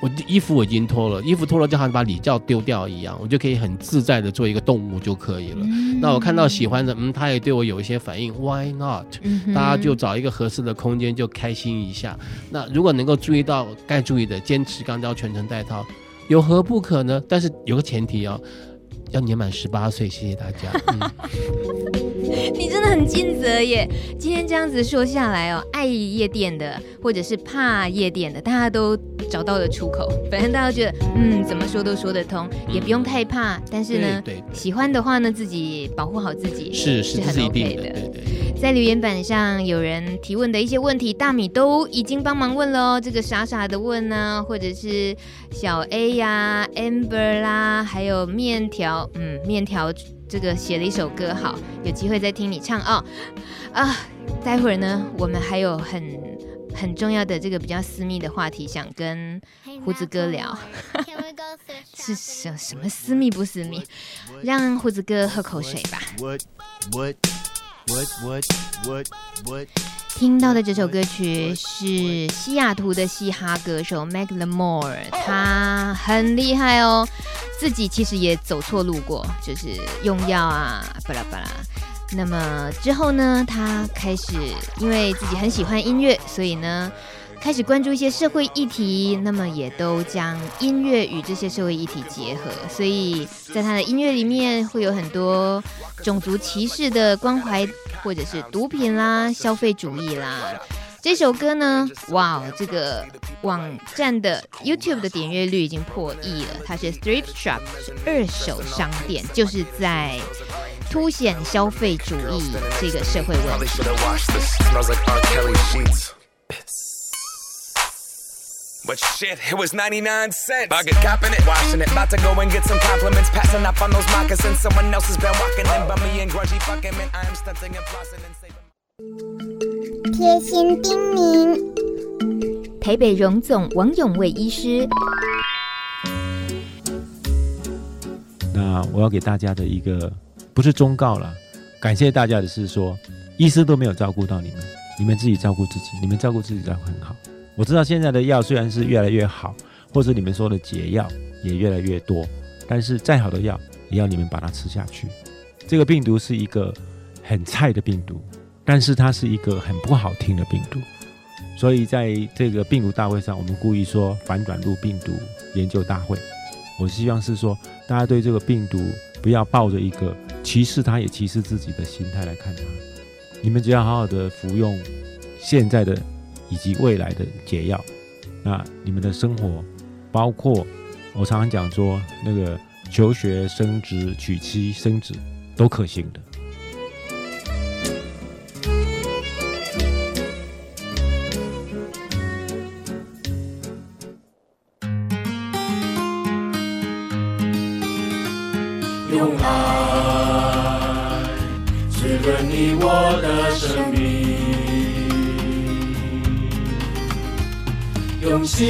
我衣服我已经脱了，衣服脱了就好像把礼教丢掉一样，我就可以很自在的做一个动物就可以了。嗯、那我看到喜欢的，嗯，他也对我有一些反应，Why not？、嗯、大家就找一个合适的空间就开心一下。那如果能够注意到该注意的，坚持钢交全程带套，有何不可呢？但是有个前提哦，要年满十八岁。谢谢大家。嗯你真的很尽责耶！今天这样子说下来哦，爱夜店的或者是怕夜店的，大家都找到了出口。反正大家觉得，嗯，怎么说都说得通，嗯、也不用太怕。但是呢，对对对喜欢的话呢，自己保护好自己是是很 OK 的。对对对，在留言板上有人提问的一些问题，大米都已经帮忙问了哦。这个傻傻的问呢、啊，或者是小 A 呀、啊、Amber 啦，还有面条，嗯，面条。这个写了一首歌，好，有机会再听你唱哦。啊，待会儿呢，我们还有很很重要的这个比较私密的话题，想跟胡子哥聊。是什什么私密不私密？让胡子哥喝口水吧。听到的这首歌曲是西雅图的嘻哈歌手 Macklemore，他很厉害哦。自己其实也走错路过，就是用药啊，巴拉巴拉。那么之后呢，他开始因为自己很喜欢音乐，所以呢，开始关注一些社会议题。那么也都将音乐与这些社会议题结合，所以在他的音乐里面会有很多种族歧视的关怀，或者是毒品啦、消费主义啦。这首歌呢，哇，这个网站的 YouTube 的点阅率已经破亿了。它是 Thrift Shop，是二手商店，就是在凸显消费主义这个社会问题。贴心叮咛，台北荣总王永卫医师。那我要给大家的一个不是忠告了，感谢大家的是说，医师都没有照顾到你们，你们自己照顾自己，你们照顾自己照顾很好。我知道现在的药虽然是越来越好，或者你们说的解药也越来越多，但是再好的药也要你们把它吃下去。这个病毒是一个很菜的病毒。但是它是一个很不好听的病毒，所以在这个病毒大会上，我们故意说反转录病毒研究大会。我希望是说，大家对这个病毒不要抱着一个歧视它也歧视自己的心态来看它。你们只要好好的服用现在的以及未来的解药，那你们的生活，包括我常常讲说那个求学、升职、娶妻、生子，都可行的。用爱滋润你我的生命，用心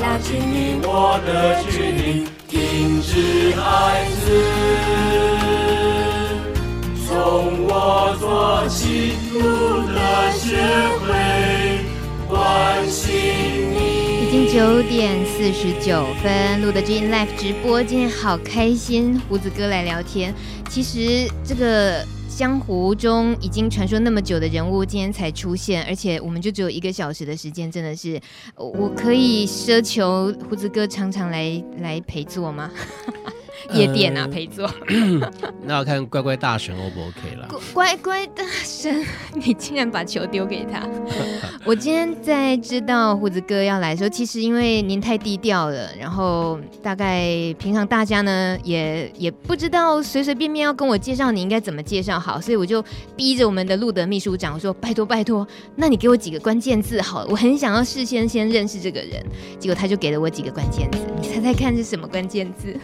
拉近你我的距离，停止孩子，从我做起，路的学会关心你。九点四十九分录的 Gin Live 直播，今天好开心，胡子哥来聊天。其实这个江湖中已经传说那么久的人物，今天才出现，而且我们就只有一个小时的时间，真的是我可以奢求胡子哥常常来来陪坐吗？夜店啊，陪坐。那要看乖乖大神 O 不 OK 了？乖乖大神，你竟然把球丢给他！我今天在知道胡子哥要来的时候，其实因为您太低调了，然后大概平常大家呢也也不知道随随便便要跟我介绍你应该怎么介绍好，所以我就逼着我们的路德秘书长说：“拜托拜托，那你给我几个关键字好了，我很想要事先先认识这个人。”结果他就给了我几个关键字，你猜猜看是什么关键字？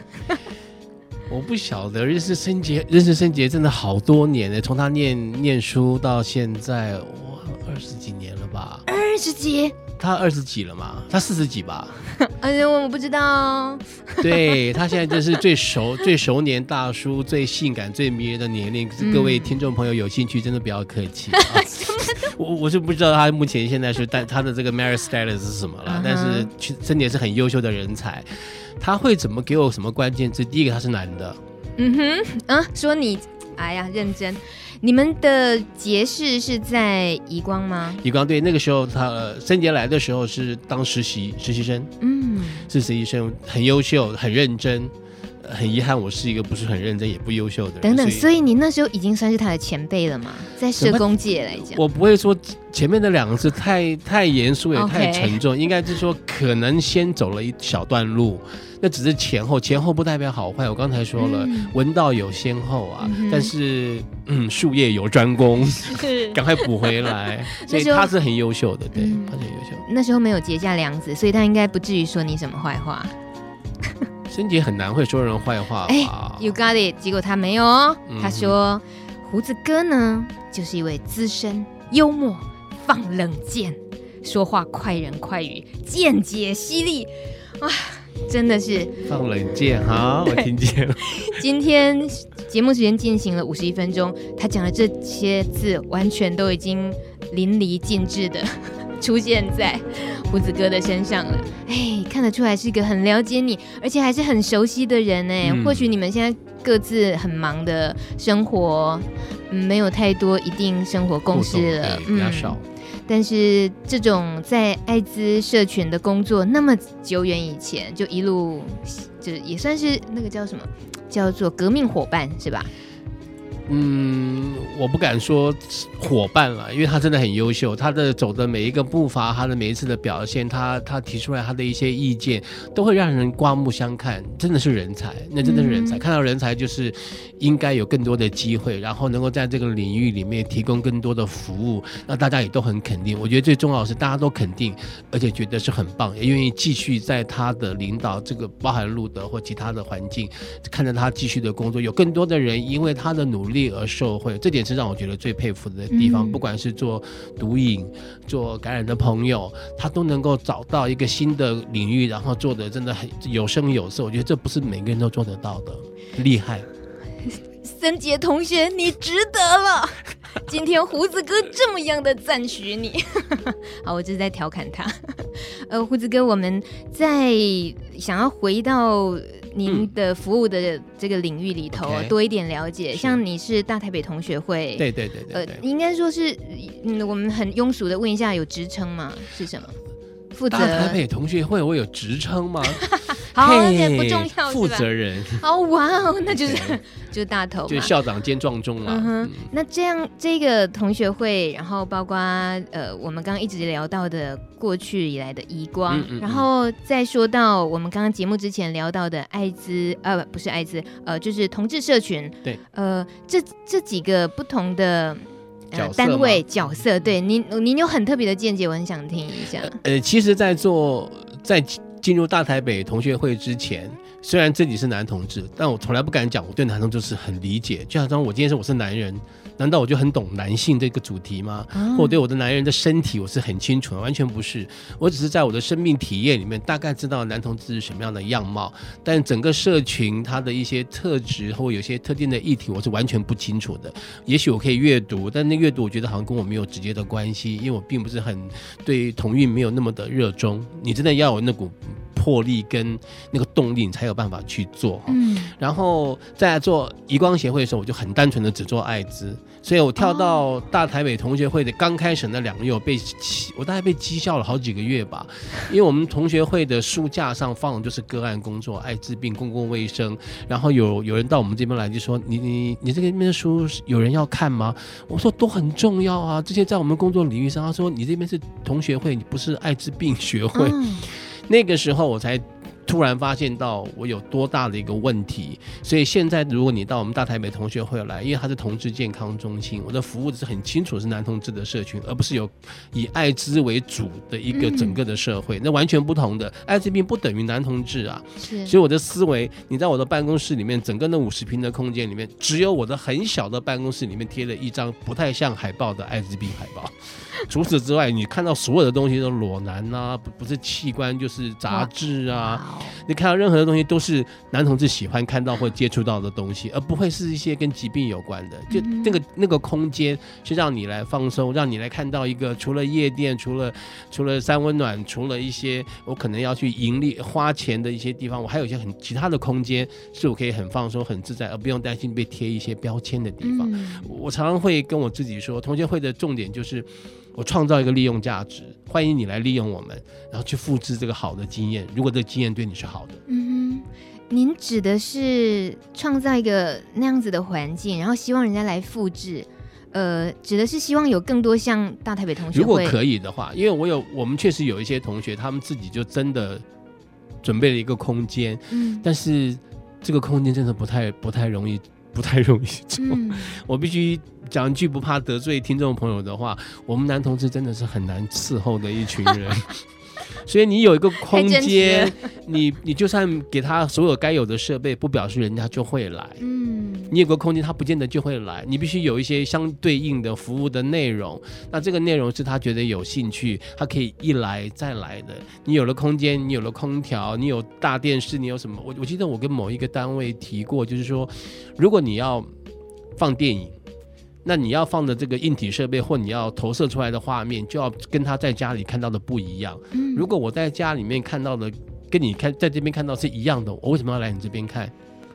我不晓得，认识申杰，认识申杰真的好多年了，从他念念书到现在，哇，二十几年了吧？二十几？他二十几了嘛？他四十几吧？哎呀，我不知道。对，他现在就是最熟、最熟年大叔、最性感、最迷人的年龄。嗯、各位听众朋友有兴趣，真的不要客气。啊、我我是不知道他目前现在是但他的这个 marriage status 是什么了，uh. 但是真的也是很优秀的人才。他会怎么给我什么关键字？第一个他是男的。嗯哼，啊，说你，哎呀，认真。你们的结识是在宜光吗？宜光对，那个时候他森杰来的时候是当实习实习生，嗯，是实习生，很优秀，很认真。很遗憾，我是一个不是很认真也不优秀的人。等等，所以，你那时候已经算是他的前辈了吗？在社工界来讲，我不会说前面的两个字太太严肃也太沉重，Okay. 应该是说可能先走了一小段路。那只是前后，前后不代表好坏。我刚才说了，闻、嗯、道有先后啊，嗯、但是嗯，术业有专攻，赶快补回来。所以他是很优秀的，对，嗯、他是很优秀。那时候没有结下梁子，所以他应该不至于说你什么坏话。森杰很难会说人坏话。哎，You got it。结果他没有他说胡子哥呢，就是一位资深、幽默、放冷箭，说话快人快语，见解犀利啊。真的是放冷箭哈，我听见了。今天节目时间进行了五十一分钟，他讲的这些字完全都已经淋漓尽致的出现在胡子哥的身上了。哎，看得出来是一个很了解你，而且还是很熟悉的人哎。嗯、或许你们现在各自很忙的生活，嗯、没有太多一定生活共识了，比较少。嗯但是这种在艾滋社群的工作那么久远以前，就一路就也算是那个叫什么，叫做革命伙伴是吧？嗯，我不敢说伙伴了，因为他真的很优秀，他的走的每一个步伐，他的每一次的表现，他他提出来他的一些意见，都会让人刮目相看，真的是人才，那真的是人才。嗯、看到人才就是应该有更多的机会，然后能够在这个领域里面提供更多的服务，那大家也都很肯定。我觉得最重要的是大家都肯定，而且觉得是很棒，也愿意继续在他的领导这个包含路德或其他的环境，看着他继续的工作，有更多的人因为他的努力。力而受惠，这点是让我觉得最佩服的地方。嗯、不管是做毒瘾、做感染的朋友，他都能够找到一个新的领域，然后做的真的很有声有色。我觉得这不是每个人都做得到的，厉害。森杰同学，你值得了。今天胡子哥这么样的赞许你，好，我就是在调侃他。呃，胡子哥，我们在想要回到。您的服务的这个领域里头多一点了解，像你是大台北同学会，对对对对，呃，应该说是，嗯，我们很庸俗的问一下，有职称吗？是什么？负责大台北同学会，我有职称吗？好，这不重要，负责人。哦，哇哦，那就是 就是大头，就是校长兼撞钟了。嗯哼，那这样这个同学会，然后包括呃，我们刚刚一直聊到的过去以来的遗光，然后再说到我们刚刚节目之前聊到的艾滋，呃，不是艾滋，呃，就是同志社群。对，呃，这这几个不同的。呃、单位角色，对您，您有很特别的见解，我很想听一下。呃，其实，在做在进入大台北同学会之前，虽然自己是男同志，但我从来不敢讲我对男同志是很理解。就好像我今天说我是男人。难道我就很懂男性这个主题吗？或我对我的男人的身体我是很清楚的？完全不是，我只是在我的生命体验里面大概知道男同志是什么样的样貌，但整个社群它的一些特质或有些特定的议题我是完全不清楚的。也许我可以阅读，但那阅读我觉得好像跟我没有直接的关系，因为我并不是很对同运没有那么的热衷。你真的要有那股。魄力跟那个动力，你才有办法去做。嗯，然后在做移光协会的时候，我就很单纯的只做艾滋，所以我跳到大台北同学会的刚开始那两个月，我被我大概被讥笑了好几个月吧。因为我们同学会的书架上放的就是个案工作、艾滋病、公共卫生，然后有有人到我们这边来就说：“你你你这边的书有人要看吗？”我说：“都很重要啊，这些在我们工作领域上。”他说：“你这边是同学会，你不是艾滋病学会。嗯”那个时候我才突然发现到我有多大的一个问题，所以现在如果你到我们大台北同学会来，因为它是同志健康中心，我的服务是很清楚是男同志的社群，而不是有以艾滋为主的一个整个的社会，那完全不同的。艾滋病不等于男同志啊，所以我的思维，你在我的办公室里面，整个那五十平的空间里面，只有我的很小的办公室里面贴了一张不太像海报的艾滋病海报。除此之外，你看到所有的东西都裸男啊，不不是器官就是杂志啊，你看到任何的东西都是男同志喜欢看到或接触到的东西，而不会是一些跟疾病有关的。就那个那个空间是让你来放松，让你来看到一个除了夜店、除了除了三温暖、除了一些我可能要去盈利花钱的一些地方，我还有一些很其他的空间是我可以很放松、很自在，而不用担心被贴一些标签的地方。我常常会跟我自己说，同学会的重点就是。我创造一个利用价值，欢迎你来利用我们，然后去复制这个好的经验。如果这个经验对你是好的，嗯哼，您指的是创造一个那样子的环境，然后希望人家来复制，呃，指的是希望有更多像大台北同学会，如果可以的话，因为我有我们确实有一些同学，他们自己就真的准备了一个空间，嗯，但是这个空间真的不太不太容易。不太容易做，嗯、我必须讲一句不怕得罪听众朋友的话，我们男同志真的是很难伺候的一群人。所以你有一个空间，你你就算给他所有该有的设备，不表示人家就会来。嗯，你有个空间，他不见得就会来。你必须有一些相对应的服务的内容，那这个内容是他觉得有兴趣，他可以一来再来的。你有了空间，你有了空调，你有大电视，你有什么？我我记得我跟某一个单位提过，就是说，如果你要放电影。那你要放的这个硬体设备，或你要投射出来的画面，就要跟他在家里看到的不一样。嗯，如果我在家里面看到的，跟你看在这边看到是一样的，我为什么要来你这边看？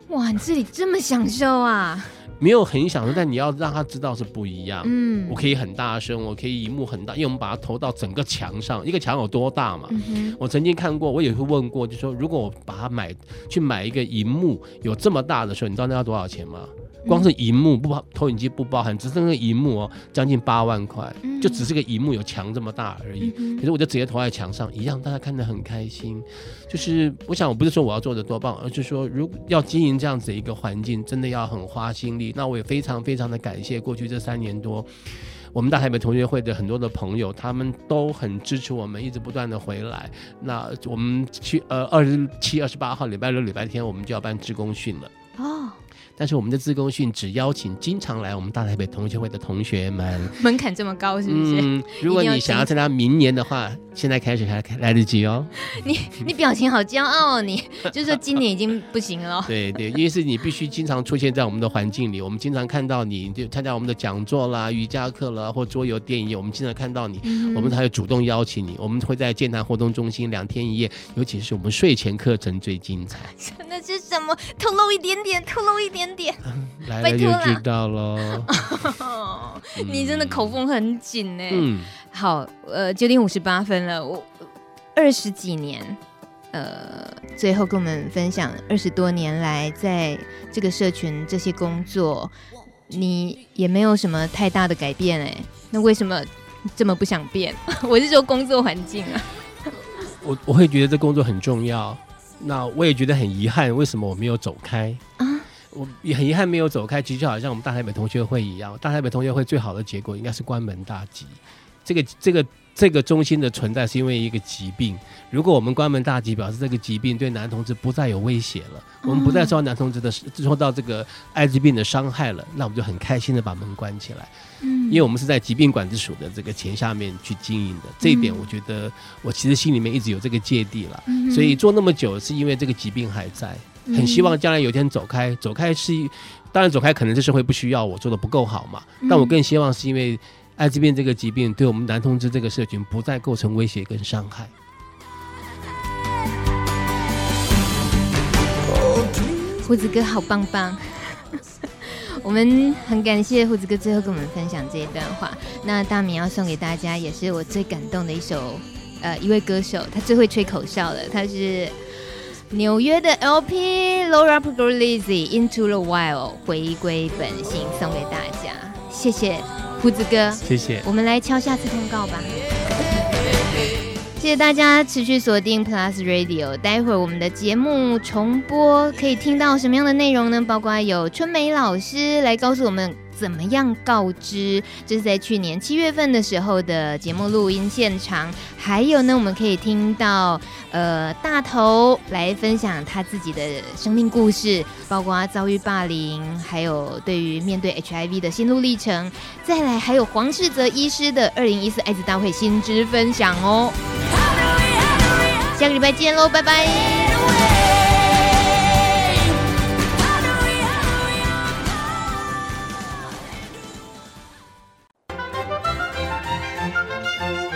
哇，你这里这么享受啊？没有很享受，但你要让他知道是不一样。嗯，我可以很大声，我可以荧幕很大，因为我们把它投到整个墙上，一个墙有多大嘛？嗯，我曾经看过，我也会问过，就说如果我把它买去买一个荧幕有这么大的时候，你知道那要多少钱吗？光是荧幕不包，投影机不包含，只是那个荧幕哦，将近八万块，就只是个荧幕有墙这么大而已。可是我就直接投在墙上，一样大家看得很开心。就是我想，我不是说我要做的多棒，而是说，如果要经营这样子一个环境，真的要很花心力。那我也非常非常的感谢过去这三年多，我们大台北同学会的很多的朋友，他们都很支持我们，一直不断的回来。那我们去呃二十七、二十八号礼拜六、礼拜天，我们就要办职工训了。哦。但是我们的自贡训只邀请经常来我们大台北同学会的同学们，门槛这么高是不是？嗯，如果你想要参加明年的话，现在开始还来得及哦。你你表情好骄傲哦，你就是说今年已经不行了。对对，因为是你必须经常出现在我们的环境里，我们经常看到你，就参加我们的讲座啦、瑜伽课啦或桌游电影，我们经常看到你，嗯、我们才会主动邀请你。我们会在健谈活动中心两天一夜，尤其是我们睡前课程最精彩。真的是什么？透露一点点，透露一点。点 来了就知道了。你真的口风很紧呢。嗯，好，呃，九点五十八分了。我二十几年，呃，最后跟我们分享二十多年来在这个社群这些工作，你也没有什么太大的改变哎。那为什么这么不想变？我是说工作环境啊。我我会觉得这工作很重要，那我也觉得很遗憾，为什么我没有走开啊？我也很遗憾没有走开，其实就好像我们大台北同学会一样，大台北同学会最好的结果应该是关门大吉。这个这个这个中心的存在是因为一个疾病，如果我们关门大吉，表示这个疾病对男同志不再有威胁了，我们不再受到男同志的受到这个艾滋病的伤害了，那我们就很开心的把门关起来。嗯，因为我们是在疾病管制署的这个钱下面去经营的，这一点我觉得我其实心里面一直有这个芥蒂了，所以做那么久是因为这个疾病还在。很希望将来有一天走开，走开是，当然走开可能这社会不需要我做的不够好嘛，但我更希望是因为艾滋病这个疾病对我们男同志这个社群不再构成威胁跟伤害。胡子哥好棒棒，我们很感谢胡子哥最后跟我们分享这一段话。那大米要送给大家，也是我最感动的一首，呃，一位歌手，他最会吹口哨了，他是。纽约的 LP Laura Pugliese Into the Wild 回归本性送给大家，谢谢胡子哥，谢谢。我们来敲下次通告吧。谢谢谢大家持续锁定 Plus Radio。待会儿我们的节目重播可以听到什么样的内容呢？包括有春梅老师来告诉我们。怎么样告知？这是在去年七月份的时候的节目录音现场。还有呢，我们可以听到呃大头来分享他自己的生命故事，包括遭遇霸凌，还有对于面对 HIV 的心路历程。再来，还有黄世泽医师的二零一四艾滋大会新知分享哦。下个礼拜见喽，拜拜。